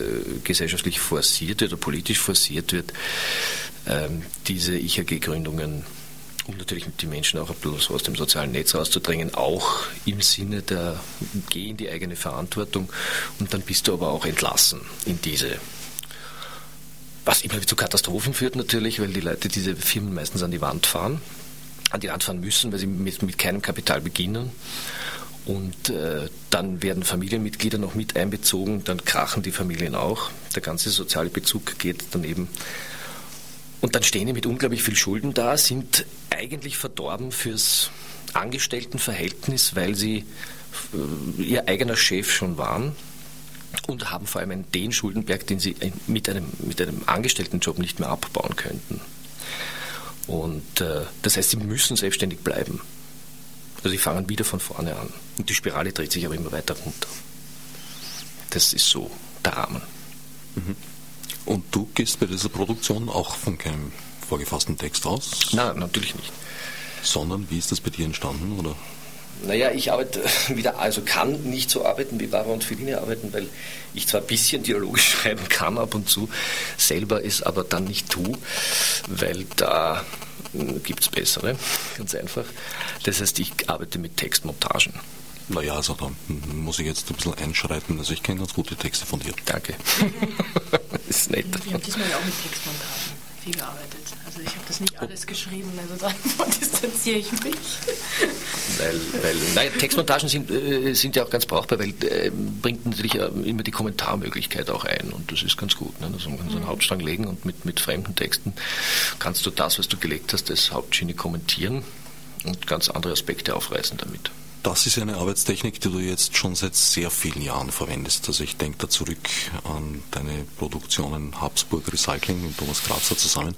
gesellschaftlich forciert wird oder politisch forciert wird diese IHG-Gründungen um natürlich die Menschen auch ein bisschen aus dem sozialen Netz rauszudrängen, auch im Sinne der Geh in die eigene Verantwortung und dann bist du aber auch entlassen in diese. Was immer zu Katastrophen führt natürlich, weil die Leute diese Firmen meistens an die Wand fahren, an die Wand fahren müssen, weil sie mit, mit keinem Kapital beginnen. Und äh, dann werden Familienmitglieder noch mit einbezogen, dann krachen die Familien auch. Der ganze soziale Bezug geht dann eben und dann stehen die mit unglaublich viel Schulden da, sind eigentlich verdorben fürs Angestelltenverhältnis, weil sie äh, ihr eigener Chef schon waren und haben vor allem den Schuldenberg, den sie mit einem, mit einem Angestelltenjob nicht mehr abbauen könnten. Und äh, das heißt, sie müssen selbstständig bleiben. Also sie fangen wieder von vorne an. Und die Spirale dreht sich aber immer weiter runter. Das ist so der Rahmen. Mhm. Und du gehst bei dieser Produktion auch von keinem vorgefassten Text aus? Nein, natürlich nicht. Sondern wie ist das bei dir entstanden? Oder? Naja, ich arbeite wieder, also kann nicht so arbeiten wie Barbara und Feline arbeiten, weil ich zwar ein bisschen Dialoge schreiben kann ab und zu, selber es aber dann nicht tue, weil da hm, gibt es bessere, ganz einfach. Das heißt, ich arbeite mit Textmontagen. Naja, also da muss ich jetzt ein bisschen einschreiten. Also ich kenne ganz gute Texte von dir. Danke. das ist nett. Wir haben diesmal ja auch mit Textmontagen viel gearbeitet. Also ich habe das nicht alles geschrieben, also davon distanziere ich mich. Weil, weil nein, Textmontagen sind, äh, sind ja auch ganz brauchbar, weil äh, bringt natürlich immer die Kommentarmöglichkeit auch ein und das ist ganz gut. Ne? Also man kann so einen mhm. Hauptstrang legen und mit, mit fremden Texten kannst du das, was du gelegt hast, als Hauptschiene kommentieren und ganz andere Aspekte aufreißen damit. Das ist eine Arbeitstechnik, die du jetzt schon seit sehr vielen Jahren verwendest. Also ich denke da zurück an deine Produktionen Habsburg Recycling mit Thomas Grazer zusammen,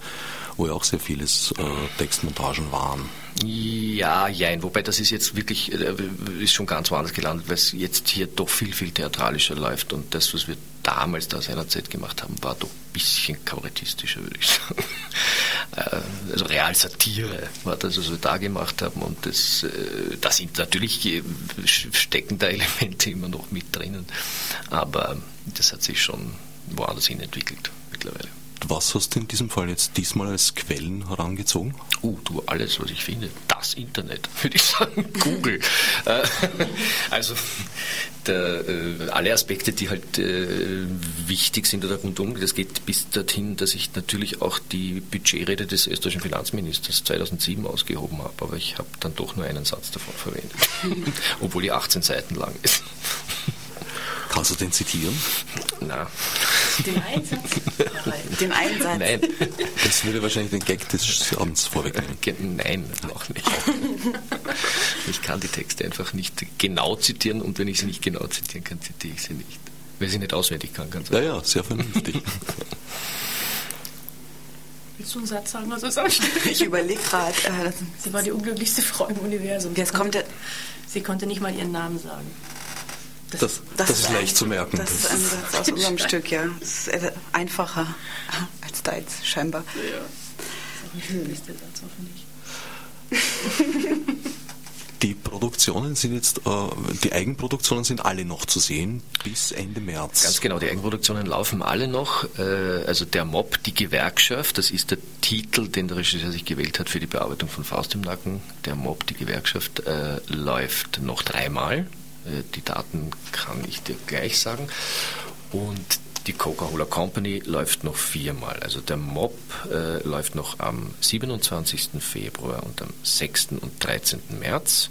wo ja auch sehr vieles äh, Textmontagen waren. Ja, jein, wobei das ist jetzt wirklich, äh, ist schon ganz woanders gelandet, weil es jetzt hier doch viel, viel theatralischer läuft und das, was wir damals da seinerzeit gemacht haben, war doch ein bisschen kabarettistischer, würde ich sagen. Äh, also Realsatire war das, was wir da gemacht haben und das, äh, da sind natürlich steckende Elemente immer noch mit drinnen, aber das hat sich schon woanders hin entwickelt mittlerweile. Was hast du in diesem Fall jetzt diesmal als Quellen herangezogen? Uh, du, alles, was ich finde. Das Internet, würde ich sagen. Google. Äh, also, der, äh, alle Aspekte, die halt äh, wichtig sind oder rundum, das geht bis dorthin, dass ich natürlich auch die Budgetrede des österreichischen Finanzministers 2007 ausgehoben habe, aber ich habe dann doch nur einen Satz davon verwendet, obwohl die 18 Seiten lang ist. Kannst du den zitieren? Na. Den Einsatz? Den Einsatz? Nein. Das würde wahrscheinlich den Gag des Abends vorwegnehmen. Nein, auch nicht. Ich kann die Texte einfach nicht genau zitieren und wenn ich sie nicht genau zitieren kann, zitiere ich sie nicht. Weil ich sie nicht auswendig kann, ganz Ja, ja, sehr vernünftig. Willst du einen Satz sagen? Was ich überlege gerade. Äh, sie war die unglücklichste Frau im Universum. Jetzt kommt der sie konnte nicht mal ihren Namen sagen. Das, das, das, das ist leicht zu merken. Das ist ein Satz aus unserem Stück, ja. Das ist einfacher als deins, scheinbar. Ja. Das ist auch nicht der beste Satz, hoffentlich. Die Produktionen sind jetzt, äh, die Eigenproduktionen sind alle noch zu sehen bis Ende März. Ganz genau, die Eigenproduktionen laufen alle noch. Äh, also der Mob, die Gewerkschaft, das ist der Titel, den der Regisseur sich gewählt hat für die Bearbeitung von Faust im Nacken. Der Mob, die Gewerkschaft, äh, läuft noch dreimal. Äh, die Daten kann ich dir gleich sagen. Und die Coca-Cola Company läuft noch viermal. Also der Mob äh, läuft noch am 27. Februar und am 6. und 13. März.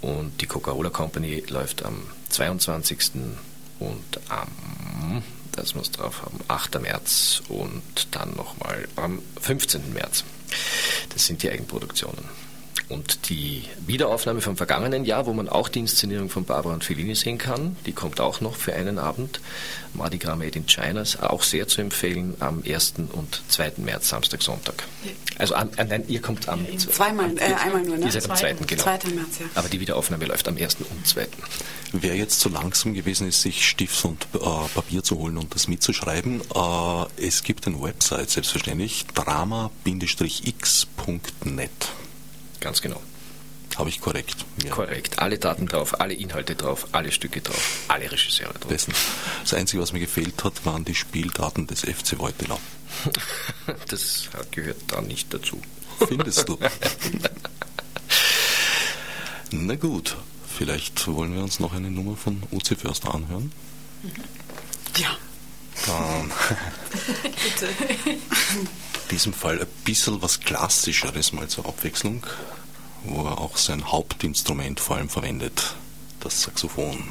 Und die Coca-Cola Company läuft am 22. und am, das muss drauf haben, 8. März und dann nochmal am 15. März. Das sind die Eigenproduktionen. Und die Wiederaufnahme vom vergangenen Jahr, wo man auch die Inszenierung von Barbara und Fellini sehen kann, die kommt auch noch für einen Abend. Mardi Gras Made in China ist auch sehr zu empfehlen am 1. und 2. März, Samstag, Sonntag. Also an, äh, nein, ihr kommt am... Ja, zweimal, am, äh, einmal nur, ne? Ihr seid am 2. genau. 2. März, ja. Aber die Wiederaufnahme läuft am 1. und 2. Wer jetzt so langsam gewesen ist, sich Stift und äh, Papier zu holen und das mitzuschreiben, äh, es gibt eine Website, selbstverständlich, drama-x.net. Ganz genau. Habe ich korrekt. Ja. Korrekt. Alle Daten drauf, alle Inhalte drauf, alle Stücke drauf, alle Regisseure drauf. Besten. Das Einzige, was mir gefehlt hat, waren die Spieldaten des FC Weutenau. das gehört da nicht dazu. Findest du? Na gut, vielleicht wollen wir uns noch eine Nummer von UC Förster anhören. Ja. Dann. Bitte diesem Fall ein bisschen was Klassischeres mal zur Abwechslung, wo er auch sein Hauptinstrument vor allem verwendet, das Saxophon.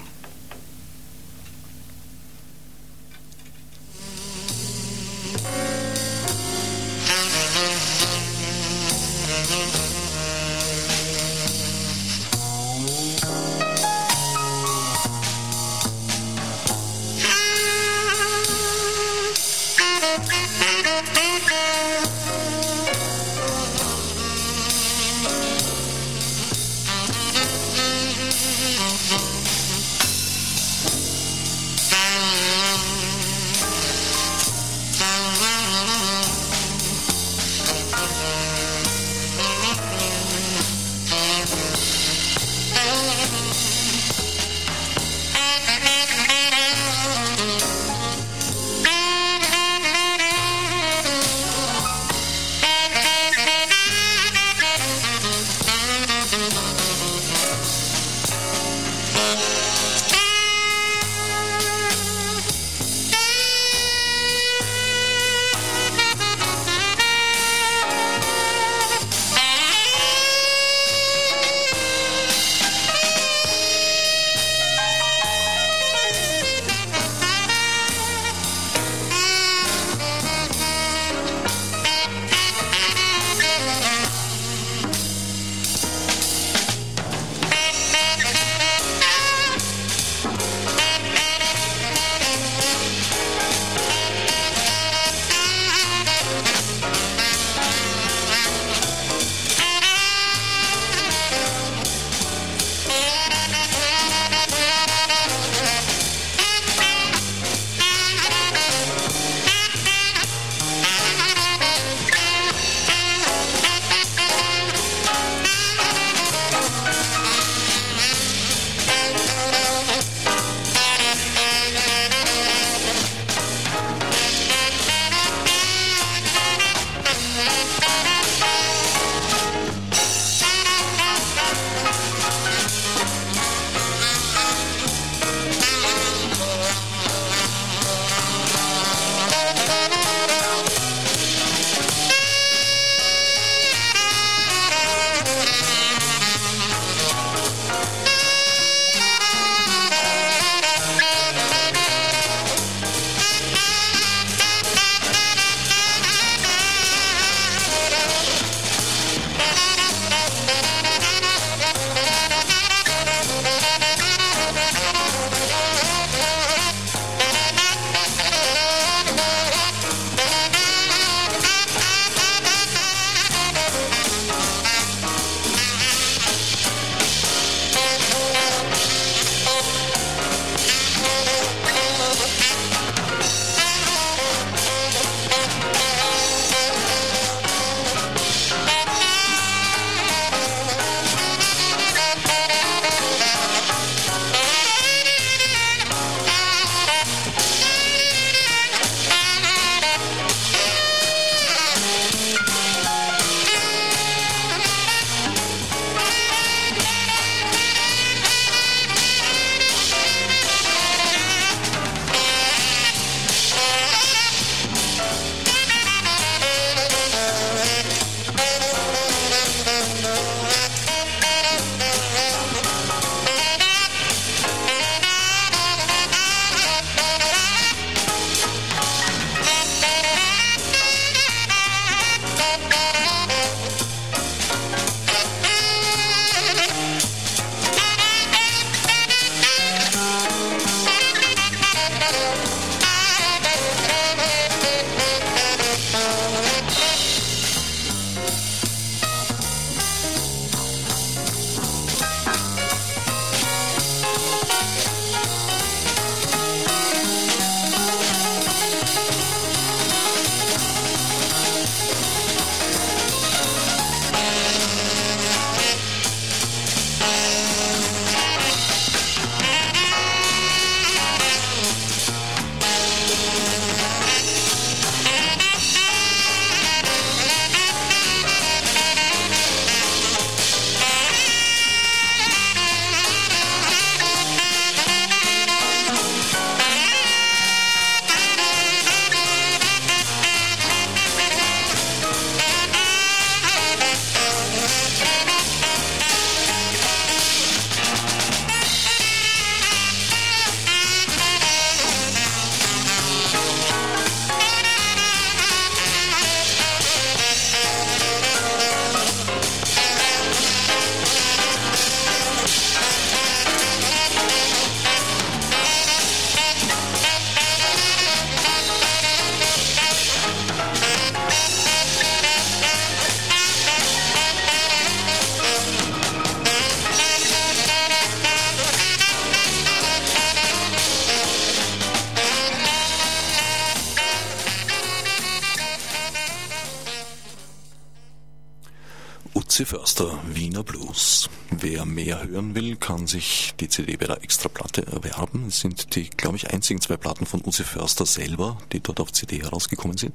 Uzi Förster, Wiener Blues. Wer mehr hören will, kann sich die CD bei der Extraplatte erwerben. Es sind die, glaube ich, einzigen zwei Platten von Uzi Förster selber, die dort auf CD herausgekommen sind.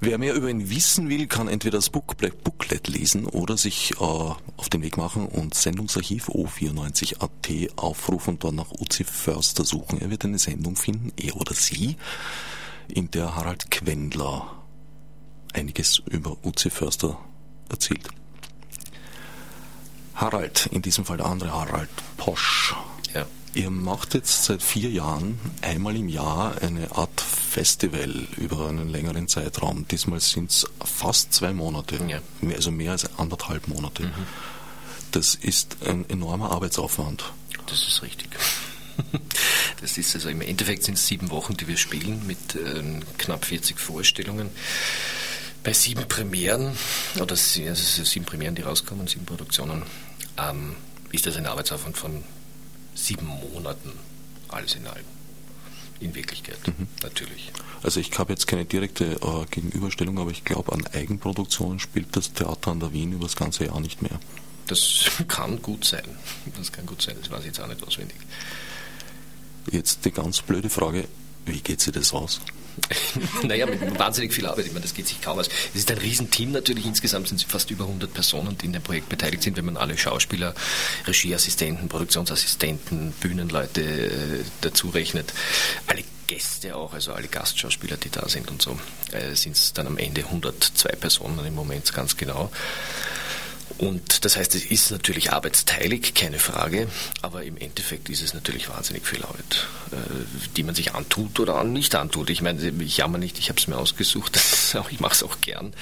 Wer mehr über ihn wissen will, kann entweder das Booklet lesen oder sich äh, auf den Weg machen und Sendungsarchiv O94.at aufrufen und dort nach Uzi Förster suchen. Er wird eine Sendung finden, er oder sie, in der Harald Quendler einiges über Uzi Förster erzählt. Harald, in diesem Fall der andere Harald, Posch. Ja. Ihr macht jetzt seit vier Jahren einmal im Jahr eine Art Festival über einen längeren Zeitraum. Diesmal sind es fast zwei Monate, ja. also mehr als anderthalb Monate. Mhm. Das ist ein enormer Arbeitsaufwand. Das ist richtig. Das ist also im Endeffekt sind es sieben Wochen, die wir spielen mit äh, knapp 40 Vorstellungen bei sieben Premieren, oder also sieben Premieren, die rauskommen, sieben Produktionen, ähm, ist das ein Arbeitsaufwand von sieben Monaten, alles in allem. In Wirklichkeit, mhm. natürlich. Also ich habe jetzt keine direkte äh, Gegenüberstellung, aber ich glaube, an Eigenproduktionen spielt das Theater an der Wien über das ganze Jahr nicht mehr. Das kann gut sein. Das kann gut sein, das weiß ich jetzt auch nicht auswendig. Jetzt die ganz blöde Frage, wie geht sich das aus? naja, mit wahnsinnig viel Arbeit. Ich meine, das geht sich kaum aus. Es ist ein Riesenteam natürlich. Insgesamt sind es fast über 100 Personen, die in dem Projekt beteiligt sind, wenn man alle Schauspieler, Regieassistenten, Produktionsassistenten, Bühnenleute äh, dazu rechnet. Alle Gäste auch, also alle Gastschauspieler, die da sind und so, äh, sind es dann am Ende 102 Personen im Moment ganz genau. Und das heißt, es ist natürlich arbeitsteilig, keine Frage, aber im Endeffekt ist es natürlich wahnsinnig viel Arbeit, äh, die man sich antut oder nicht antut. Ich meine, ich jammer nicht, ich habe es mir ausgesucht, ich mache es auch gern.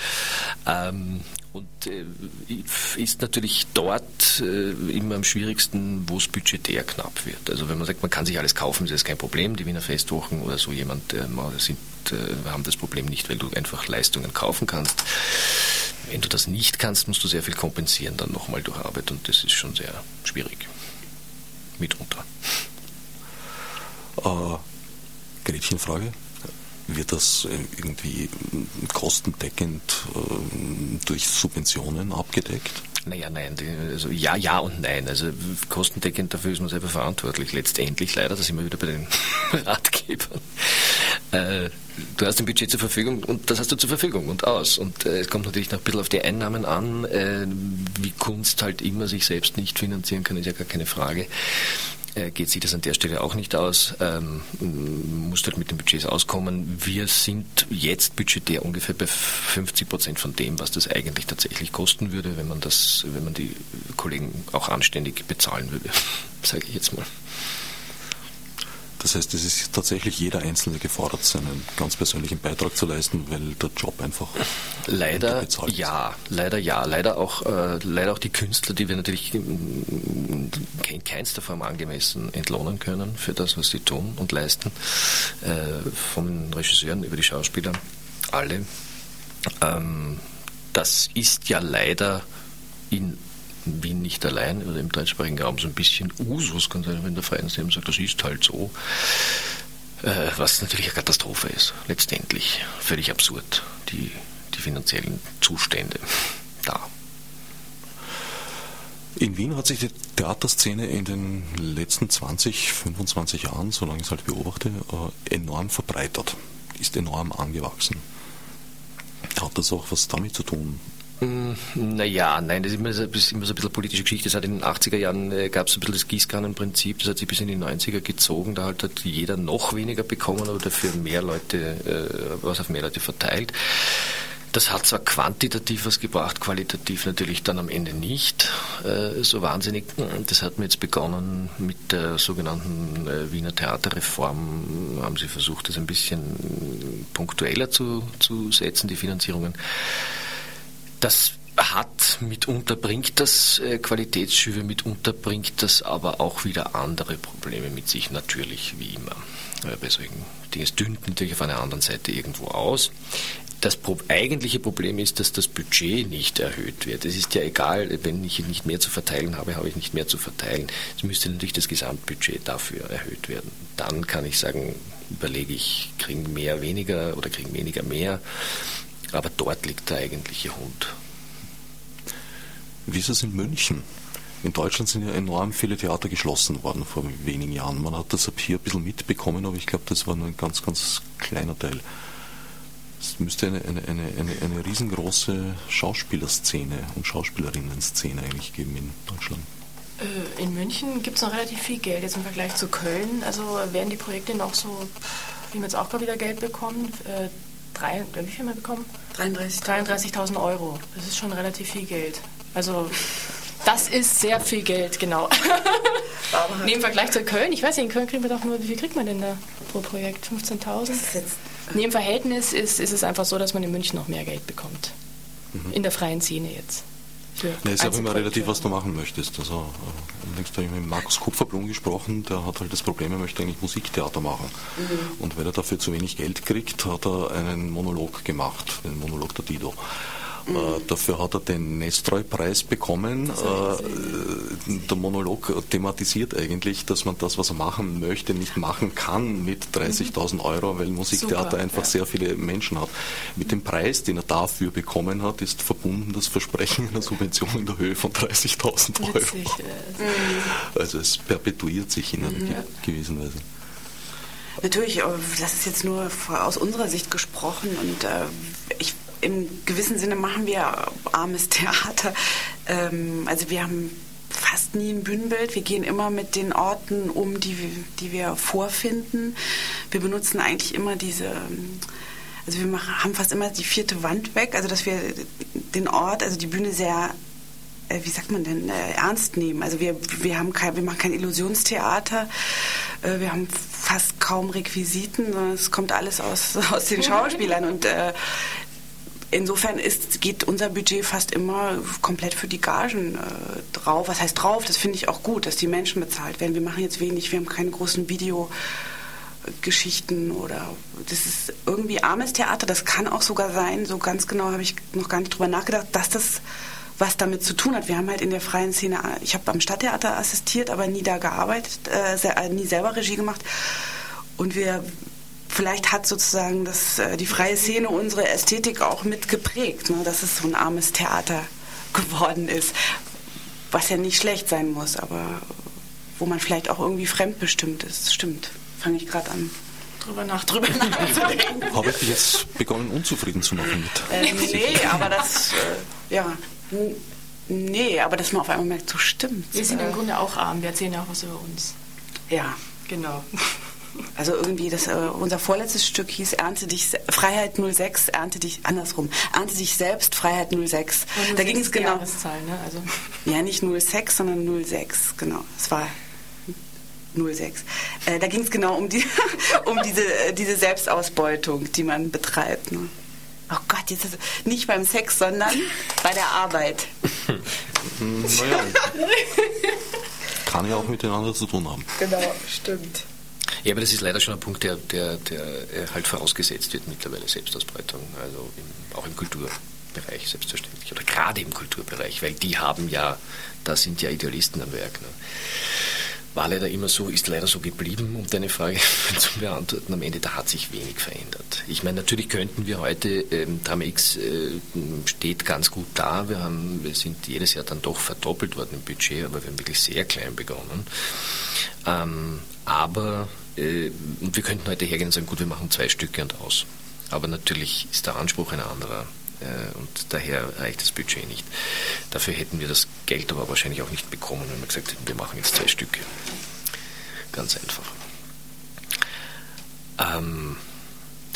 Und äh, ist natürlich dort äh, immer am schwierigsten, wo es budgetär knapp wird. Also wenn man sagt, man kann sich alles kaufen, ist das kein Problem. Die Wiener Festwochen oder so jemand äh, sind, äh, haben das Problem nicht, weil du einfach Leistungen kaufen kannst. Wenn du das nicht kannst, musst du sehr viel kompensieren dann nochmal durch Arbeit und das ist schon sehr schwierig. Mitunter. Äh, Gretchenfrage. Wird das äh, irgendwie kostendeckend äh, durch Subventionen abgedeckt? Naja, nein. Also ja, ja und nein. Also kostendeckend dafür ist man selber verantwortlich. Letztendlich leider, da sind wir wieder bei den Ratgebern. Äh, du hast ein Budget zur Verfügung und das hast du zur Verfügung und aus. Und äh, es kommt natürlich noch ein bisschen auf die Einnahmen an. Äh, wie Kunst halt immer sich selbst nicht finanzieren kann, ist ja gar keine Frage. Äh, geht sich das an der Stelle auch nicht aus, ähm, muss halt mit den Budgets auskommen. Wir sind jetzt budgetär ungefähr bei 50 Prozent von dem, was das eigentlich tatsächlich kosten würde, wenn man das, wenn man die Kollegen auch anständig bezahlen würde, sage ich jetzt mal. Das heißt, es ist tatsächlich jeder Einzelne gefordert, seinen ganz persönlichen Beitrag zu leisten, weil der Job einfach leider ja, leider ja, leider auch äh, leider auch die Künstler, die wir natürlich in keinster Form angemessen entlohnen können für das, was sie tun und leisten, äh, von Regisseuren über die Schauspieler, alle. Ähm, das ist ja leider in Wien nicht allein oder im deutschsprachigen Raum so ein bisschen Usus, kann sein, wenn der Vereinsnehmer sagt, das ist halt so. Äh, was natürlich eine Katastrophe ist, letztendlich. Völlig absurd, die, die finanziellen Zustände da. In Wien hat sich die Theaterszene in den letzten 20, 25 Jahren, solange ich es halt beobachte, äh, enorm verbreitert, ist enorm angewachsen. Hat das auch was damit zu tun? Hm, naja, nein, das ist immer, das ist immer so ein bisschen politische Geschichte. Das in den 80er Jahren äh, gab es ein bisschen das Gießkannenprinzip, das hat sich bis in die 90er gezogen. Da halt hat jeder noch weniger bekommen, aber dafür mehr Leute, äh, was auf mehr Leute verteilt. Das hat zwar quantitativ was gebracht, qualitativ natürlich dann am Ende nicht äh, so wahnsinnig. Das hat mir jetzt begonnen mit der sogenannten äh, Wiener Theaterreform. Haben sie versucht, das ein bisschen punktueller zu, zu setzen, die Finanzierungen. Das hat mitunter bringt das äh, Qualitätsschübe, mitunter bringt das aber auch wieder andere Probleme mit sich, natürlich wie immer. Äh, bei solchen Dingen. Es dünnt natürlich auf einer anderen Seite irgendwo aus. Das eigentliche Problem ist, dass das Budget nicht erhöht wird. Es ist ja egal, wenn ich nicht mehr zu verteilen habe, habe ich nicht mehr zu verteilen. Es müsste natürlich das Gesamtbudget dafür erhöht werden. Dann kann ich sagen, überlege ich, kriegen mehr weniger oder kriegen weniger mehr. Aber dort liegt der eigentliche Hund. Wie ist es in München? In Deutschland sind ja enorm viele Theater geschlossen worden vor wenigen Jahren. Man hat das ab hier ein bisschen mitbekommen, aber ich glaube, das war nur ein ganz, ganz kleiner Teil. Es müsste eine, eine, eine, eine, eine riesengroße Schauspielerszene und Schauspielerinnen-Szene eigentlich geben in Deutschland. Äh, in München gibt es noch relativ viel Geld jetzt im Vergleich zu Köln. Also werden die Projekte noch so, wie wir jetzt auch gerade wieder Geld bekommen, äh, drei, äh, wie viel haben wir bekommen? 33.000 33.000 Euro. Das ist schon relativ viel Geld. Also das ist sehr viel Geld, genau. nee, Im Vergleich zu Köln, ich weiß nicht, in Köln kriegen wir doch nur, wie viel kriegt man denn da pro Projekt? 15.000? Nee, im Verhältnis ist, ist es einfach so, dass man in München noch mehr Geld bekommt. Mhm. In der freien Szene jetzt. Ja, ist auch immer relativ, was du machen möchtest. Also, ich mit Markus Kupferblum gesprochen, der hat halt das Problem, er möchte eigentlich Musiktheater machen. Mhm. Und weil er dafür zu wenig Geld kriegt, hat er einen Monolog gemacht, den Monolog der Dido. Mhm. Äh, dafür hat er den Nestroy-Preis bekommen. Äh, der Monolog thematisiert eigentlich, dass man das, was er machen möchte, nicht machen kann mit 30.000 Euro, weil Musiktheater Super, einfach ja. sehr viele Menschen hat. Mit dem Preis, den er dafür bekommen hat, ist verbunden das Versprechen einer Subvention in der Höhe von 30.000 Euro. Witzig, also es perpetuiert sich in einer mhm. gewissen Weise. Natürlich, das ist jetzt nur aus unserer Sicht gesprochen und äh, ich im gewissen Sinne machen wir armes Theater. Ähm, also wir haben fast nie ein Bühnenbild. Wir gehen immer mit den Orten um, die, die wir vorfinden. Wir benutzen eigentlich immer diese, also wir machen, haben fast immer die vierte Wand weg, also dass wir den Ort, also die Bühne sehr äh, wie sagt man denn, äh, ernst nehmen. Also wir, wir, haben kein, wir machen kein Illusionstheater, äh, wir haben fast kaum Requisiten, sondern es kommt alles aus, aus den Schauspielern. Und äh, insofern ist, geht unser Budget fast immer komplett für die Gagen äh, drauf. Was heißt drauf? Das finde ich auch gut, dass die Menschen bezahlt werden. Wir machen jetzt wenig, wir haben keine großen Videogeschichten oder das ist irgendwie armes Theater. Das kann auch sogar sein, so ganz genau habe ich noch gar nicht drüber nachgedacht, dass das was damit zu tun hat. Wir haben halt in der freien Szene, ich habe am Stadttheater assistiert, aber nie da gearbeitet, äh, nie selber Regie gemacht. Und wir vielleicht hat sozusagen das, äh, die freie Szene unsere Ästhetik auch mit geprägt, ne? dass es so ein armes Theater geworden ist, was ja nicht schlecht sein muss, aber wo man vielleicht auch irgendwie fremdbestimmt ist. Stimmt, fange ich gerade an. Drüber nach, drüber nachzudenken. Habe ich dich jetzt begonnen, unzufrieden zu machen mit? Ähm, nee, aber das, äh, ja, nee, aber dass man auf einmal merkt, so stimmt. Wir sind im Grunde auch arm, wir erzählen ja auch was über uns. Ja. Genau. Also irgendwie, das, äh, unser vorletztes Stück hieß Ernte dich, Freiheit 06, Ernte dich, andersrum, Ernte dich selbst, Freiheit 06. da ging es genau. Ne? Also. Ja, nicht 06, sondern 06, genau. Es war 06. Äh, da ging es genau um, die, um diese, äh, diese Selbstausbeutung, die man betreibt. Ne? Oh Gott, jetzt ist es nicht beim Sex, sondern bei der Arbeit. naja. Kann ja auch miteinander zu tun haben. Genau, stimmt. Ja, aber das ist leider schon ein Punkt, der, der, der halt vorausgesetzt wird mittlerweile, Selbstausbeutung, also im, auch im Kulturbereich selbstverständlich oder gerade im Kulturbereich, weil die haben ja, da sind ja Idealisten am Werk. Ne? War leider immer so, ist leider so geblieben, um deine Frage zu beantworten. Am Ende, da hat sich wenig verändert. Ich meine, natürlich könnten wir heute, ähm, Tramx äh, steht ganz gut da. Wir, haben, wir sind jedes Jahr dann doch verdoppelt worden im Budget, aber wir haben wirklich sehr klein begonnen. Ähm, aber äh, und wir könnten heute hergehen und sagen, gut, wir machen zwei Stücke und aus. Aber natürlich ist der Anspruch ein anderer äh, und daher reicht das Budget nicht. Dafür hätten wir das Geld aber wahrscheinlich auch nicht bekommen, wenn wir gesagt hätten, wir machen jetzt zwei Stücke. Ganz einfach. Ähm,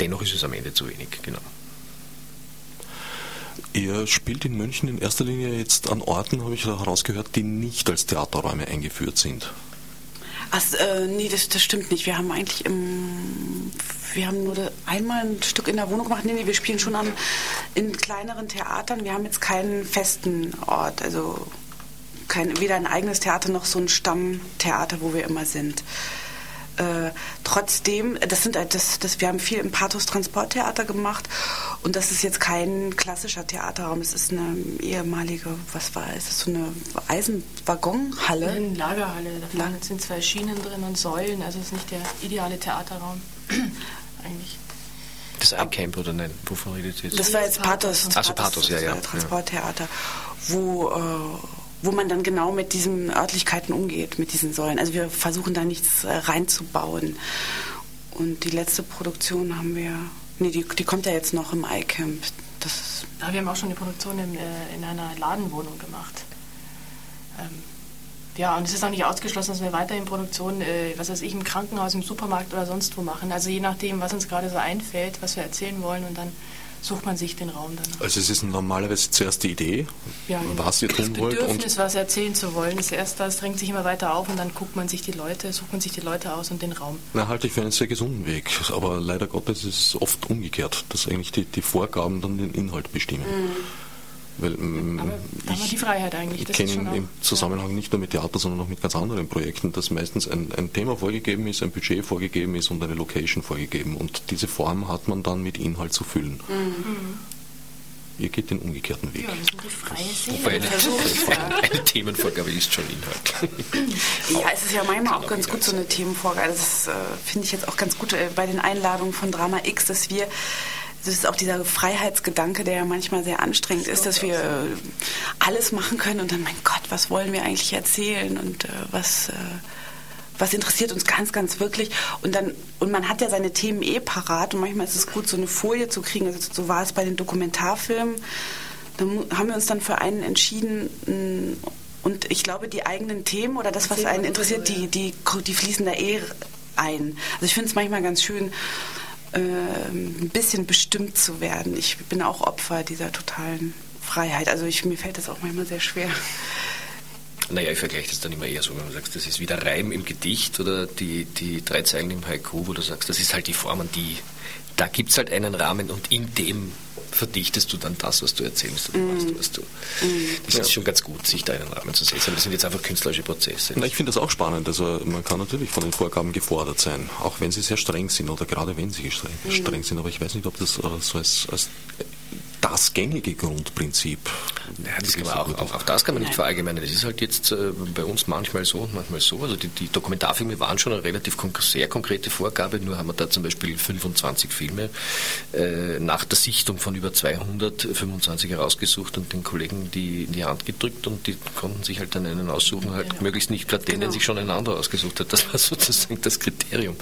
dennoch ist es am Ende zu wenig, genau. Ihr spielt in München in erster Linie jetzt an Orten, habe ich herausgehört, die nicht als Theaterräume eingeführt sind. Ach, äh, nee, das, das stimmt nicht. Wir haben eigentlich im, wir haben nur einmal ein Stück in der Wohnung gemacht. Nee, nee, wir spielen schon an, in kleineren Theatern. Wir haben jetzt keinen festen Ort, also kein, weder ein eigenes Theater noch so ein Stammtheater, wo wir immer sind. Äh, trotzdem, das sind das, das, wir haben viel im Pathos Transporttheater gemacht und das ist jetzt kein klassischer Theaterraum. Es ist eine ehemalige, was war es? Ist so eine Eisenwaggonhalle? Eine Lagerhalle. Da sind zwei Schienen drin und Säulen. Also es ist nicht der ideale Theaterraum eigentlich. das iCamp oder nein? Wovon redet ihr jetzt? Das war jetzt Pathos. So, Pathos, ja, das ja. war Transporttheater, wo, äh, wo man dann genau mit diesen Örtlichkeiten umgeht, mit diesen Säulen. Also wir versuchen da nichts äh, reinzubauen. Und die letzte Produktion haben wir, nee, die, die kommt ja jetzt noch im iCamp. Das Ja, wir haben auch schon die Produktion in, äh, in einer Ladenwohnung gemacht. Ähm, ja, und es ist auch nicht ausgeschlossen, dass wir weiterhin Produktionen, äh, was weiß ich, im Krankenhaus, im Supermarkt oder sonst wo machen. Also je nachdem, was uns gerade so einfällt, was wir erzählen wollen und dann sucht man sich den Raum dann. Also es ist normalerweise zuerst die Idee, Ja, genau. was ihr tun das wollt. Bedürfnis, Und was erzählen zu wollen, ist erst das, drängt sich immer weiter auf und dann guckt man sich die Leute, sucht man sich die Leute aus und den Raum. na, halte ich für einen sehr gesunden Weg. Aber leider Gottes ist es oft umgekehrt, dass eigentlich die, die Vorgaben dann den Inhalt bestimmen. Weil, Aber da haben wir die Freiheit eigentlich. Ich Das kenne im Zusammenhang nicht nur mit Theater, sondern auch mit ganz anderen Projekten, dass meistens ein, ein Thema vorgegeben ist, ein Budget vorgegeben ist und eine Location vorgegeben. Und diese Form hat man dann mit Inhalt zu füllen. Ihr geht den umgekehrten Weg. Ja, Szene. Wobei eine, ja. eine Themenvorgabe ist schon Inhalt. Ja, es ist ja manchmal auch ganz gut, so eine Themenvorgabe. Das äh, finde ich jetzt auch ganz gut äh, bei den Einladungen von Drama X, dass wir, das ist auch dieser Freiheitsgedanke, der ja manchmal sehr anstrengend ist, dass wir äh, alles machen können und dann, mein Gott, was wollen wir eigentlich erzählen und äh, was, äh, was interessiert uns ganz, ganz wirklich. Und dann, und man hat ja seine Themen eh parat und manchmal ist es gut, so eine Folie zu kriegen. Also so war es bei den Dokumentarfilmen. Da haben wir uns dann für einen entschieden, mh, und ich glaube, die eigenen Themen oder das, was einen interessiert, die, die, die fließen da eh ein. Also ich finde es manchmal ganz schön, äh, ein bisschen bestimmt zu werden. Ich bin auch Opfer dieser totalen Freiheit. Also ich, mir fällt das auch manchmal sehr schwer. Naja, ich vergleiche das dann immer eher so, wenn du sagst, das ist wie der Reim im Gedicht oder die, die drei Zeilen im Haiku, wo du sagst, das ist halt die Form, an die, da gibt es halt einen Rahmen und in dem verdichtest du dann das, was du erzählst oder machst, was du. Das ist schon ganz gut, sich da einen Rahmen zu setzen. Das sind jetzt einfach künstlerische Prozesse. Na, ich finde das auch spannend. Also man kann natürlich von den Vorgaben gefordert sein, auch wenn sie sehr streng sind oder gerade wenn sie streng, streng sind. Aber ich weiß nicht, ob das äh, so als, als das gängige Grundprinzip. Ja, das kann man auch, auch, auch das kann man nicht verallgemeinern. Das ist halt jetzt äh, bei uns manchmal so und manchmal so. Also die, die Dokumentarfilme waren schon eine relativ konk sehr konkrete Vorgabe, nur haben wir da zum Beispiel 25 Filme äh, nach der Sichtung von über 200, 25 herausgesucht und den Kollegen die in die Hand gedrückt und die konnten sich halt dann einen aussuchen, halt Genau. möglichst nicht platt den, den Genau. sich schon ein anderer ausgesucht hat. Das war sozusagen das Kriterium.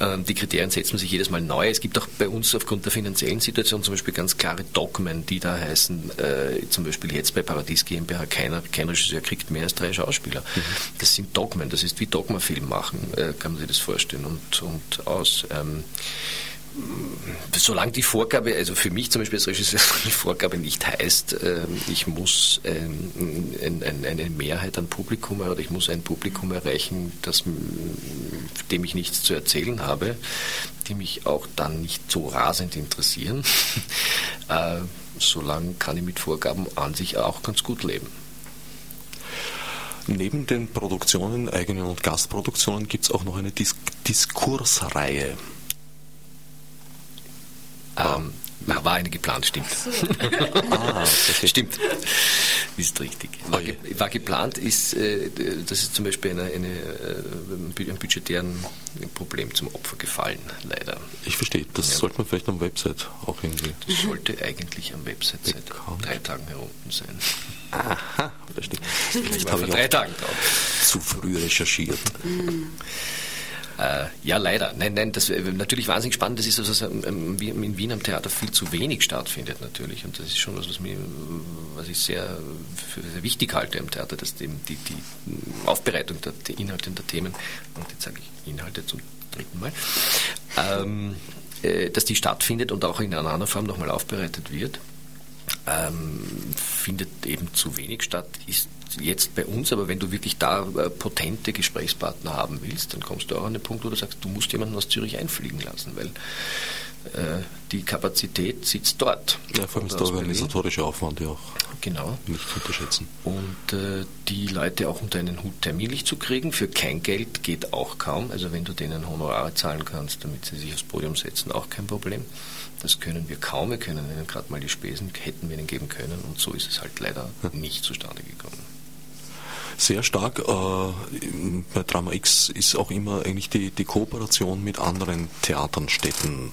Ähm, die Kriterien setzen sich jedes Mal neu. Es gibt auch bei uns aufgrund der finanziellen Situation zum Beispiel ganz klare Dogmen, die da heißen, äh, zum Beispiel jetzt bei Paradies GmbH, keiner, kein Regisseur kriegt mehr als drei Schauspieler. Das sind Dogmen, das ist wie Dogmafilm machen, äh, kann man sich das vorstellen und, und aus. Ähm, solange die Vorgabe, also für mich zum Beispiel als Regisseur, die Vorgabe nicht heißt, ähm, ich muss ähm, ein, ein, eine Mehrheit an Publikum oder ich muss ein Publikum erreichen, das, dem ich nichts zu erzählen habe, die mich auch dann nicht so rasend interessieren, äh, solange kann ich mit Vorgaben an sich auch ganz gut leben. Neben den Produktionen, eigenen und Gastproduktionen, gibt es auch noch eine Dis Diskursreihe. Ähm, war eine geplant, stimmt. Ah, okay. Stimmt, ist richtig. War, ge war geplant, ist, äh, das ist zum Beispiel eine, eine, äh, ein budgetären Problem zum Opfer gefallen, leider. Ich verstehe. Das Ja. sollte man vielleicht am Website auch irgendwie. Das sollte eigentlich am Website seit Bekannt. drei Tagen herunten sein. Aha, verstehe. Ich Vielleicht war habe vor ich drei auch Tagen drauf. zu früh recherchiert. Äh, ja, leider. Nein, nein, das äh, natürlich wahnsinnig spannend. Das ist, was ähm, wie- in Wien am Theater viel zu wenig stattfindet natürlich. Und das ist schon was, was, mir, was ich sehr, sehr wichtig halte am Theater, dass eben die, die Aufbereitung der, der Inhalte und der Themen, und jetzt sage ich Inhalte zum dritten Mal, ähm, äh, dass die stattfindet und auch in einer anderen Form nochmal aufbereitet wird ähm, findet eben zu wenig statt, ist jetzt bei uns, aber wenn du wirklich da äh, potente Gesprächspartner haben willst, dann kommst du auch an den Punkt, wo du sagst, du musst jemanden aus Zürich einfliegen lassen, weil äh, die Kapazität sitzt dort. Ja, vor allem ist der organisatorische Aufwand ja auch Genau. nicht zu unterschätzen. Und äh, die Leute auch unter einen Hut terminlich zu kriegen, für kein Geld geht auch kaum. Also wenn du denen Honorare zahlen kannst, damit sie sich aufs Podium setzen, auch kein Problem. Das können wir kaum. Wir können ihnen gerade mal die Spesen, hätten wir ihnen geben können. Und so ist es halt leider nicht zustande gekommen. Sehr stark äh, bei Drama X ist auch immer eigentlich die, die Kooperation mit anderen Theatern, Städten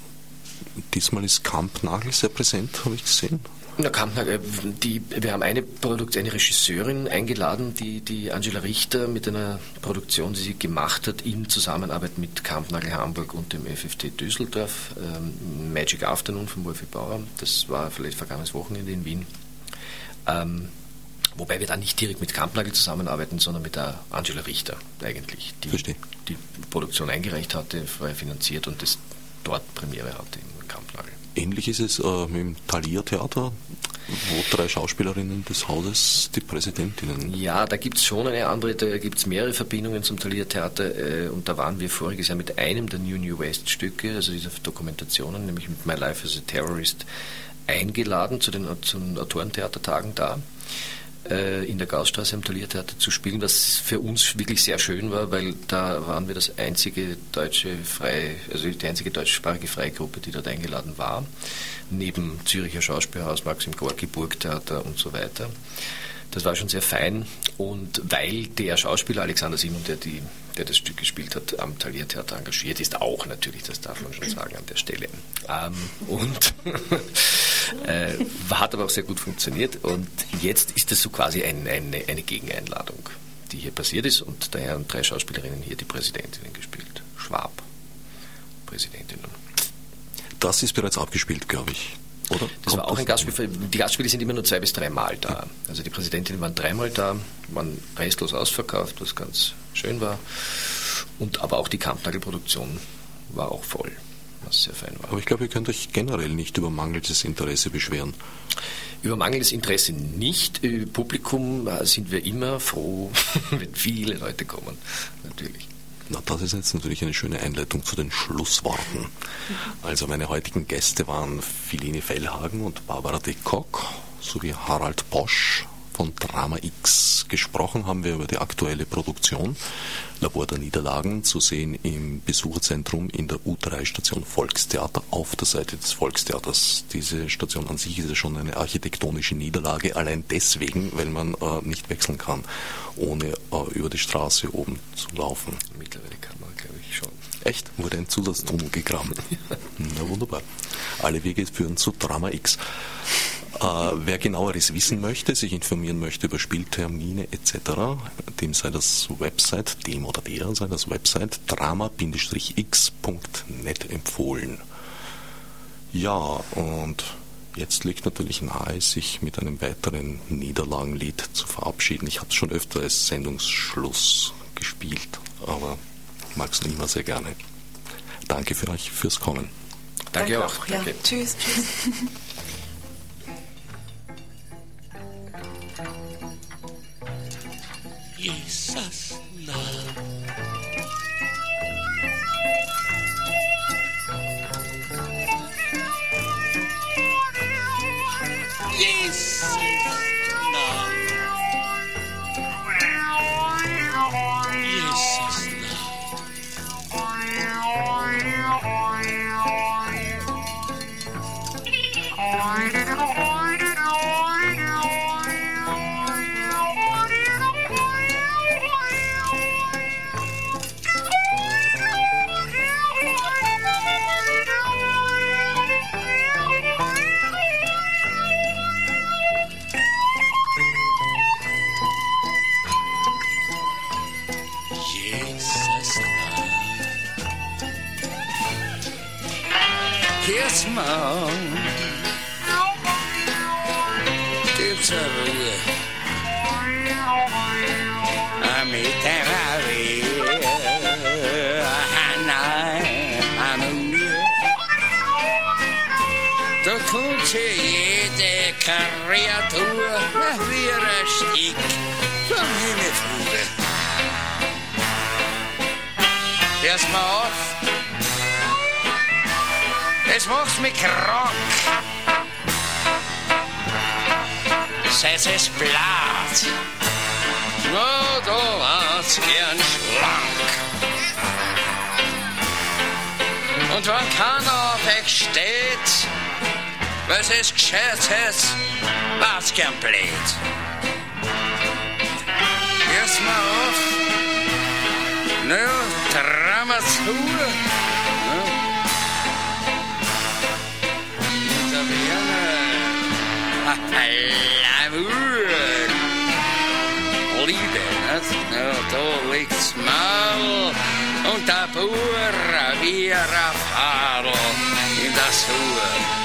diesmal ist Kampnagel sehr präsent, habe ich gesehen. Na, Kampnagel, die, wir haben eine, Produkt, eine Regisseurin eingeladen, die, die Angela Richter mit einer Produktion, die sie gemacht hat, in Zusammenarbeit mit Kampnagel Hamburg und dem FFT Düsseldorf, ähm, Magic Afternoon von Wolfi Bauer. Das war vielleicht vergangenes Wochenende in Wien. Ähm, Wobei wir da nicht direkt mit Kampnagel zusammenarbeiten, sondern mit der Angela Richter eigentlich, die Verstehe. die Produktion eingereicht hatte, frei finanziert und das dort Premiere hatte in Kampnagel. Ähnlich ist es äh, mit dem Thalia Theater, wo drei Schauspielerinnen des Hauses die Präsidentinnen. Ja, da gibt es schon eine andere, da gibt es mehrere Verbindungen zum Thalia Theater äh, und da waren wir voriges Jahr mit einem der New New West Stücke, also dieser Dokumentationen, nämlich mit My Life as a Terrorist, eingeladen zu den, zu den Autorentheatertagen da in der Gaustraße am Taliertheater zu spielen, was für uns wirklich sehr schön war, weil da waren wir das einzige deutsche frei, also die einzige deutschsprachige Freigruppe, die dort eingeladen war, neben Züricher Schauspielhaus, Maxim Gorki, Burgtheater und so weiter. Das war schon sehr fein und weil der Schauspieler Alexander Simon, der, die, der das Stück gespielt hat, am Taliertheater engagiert ist, auch natürlich, das darf man schon sagen an der Stelle. Ähm, und äh, hat aber auch sehr gut funktioniert und jetzt ist das so quasi ein, eine, eine Gegeneinladung, die hier passiert ist und daher haben drei Schauspielerinnen hier die Präsidentinnen gespielt. Schwab, Präsidentinnen. Das ist bereits abgespielt, glaube ich. Oder? Das Kommt war auch ein Gastspiel. Die Gastspiele sind immer nur zwei bis dreimal da. Also die Präsidentinnen waren dreimal da, waren restlos ausverkauft, was ganz schön war. Und aber auch die Kampnagelproduktion war auch voll, was sehr fein war. Aber ich glaube, ihr könnt euch generell nicht über mangelndes Interesse beschweren. Über mangelndes Interesse nicht. Über Publikum äh, sind wir immer froh, wenn viele Leute kommen. Natürlich. Na, das ist jetzt natürlich eine schöne Einleitung zu den Schlussworten. Also meine heutigen Gäste waren Philine Fellhagen und Barbara de Kock sowie Harald Bosch von Drama X. Gesprochen haben wir über die aktuelle Produktion Labor der Niederlagen zu sehen im Besucherzentrum in der U3-Station Volkstheater auf der Seite des Volkstheaters. Diese Station an sich ist ja schon eine architektonische Niederlage, allein deswegen, weil man äh, nicht wechseln kann, ohne äh, über die Straße oben zu laufen. Mittlerweile kann man. Echt? Wurde ein Zusatztunnel gegraben. Na wunderbar. Alle Wege führen zu Drama X. Äh, wer genaueres wissen möchte, sich informieren möchte über Spieltermine etc., dem sei das Website, dem oder der sei das Website drama-x.net empfohlen. Ja, und jetzt liegt natürlich nahe, sich mit einem weiteren Niederlagenlied zu verabschieden. Ich habe es schon öfter als Sendungsschluss gespielt, aber mag es immer sehr gerne. Danke für euch fürs Kommen. Danke, auch. Ja. Danke. Tschüss. Tschüss. Kiss mom. Gibt's a Ruhe. Amiteravi. Hanai. Anunie. Da kommt hier jede Kreatur wie ein Stieg vom Himmelflure. Pass mal auf. Es macht mich krank. Es ist blatt. Na, da war's gern schlank. Und wenn keiner wegsteht, was es gescheit ist, war's gern blöd. Pass mal auf. Na, Drama zu. Ja. glamour. Livet öppnat och likt smör. Und tapura vira faro in das Hör.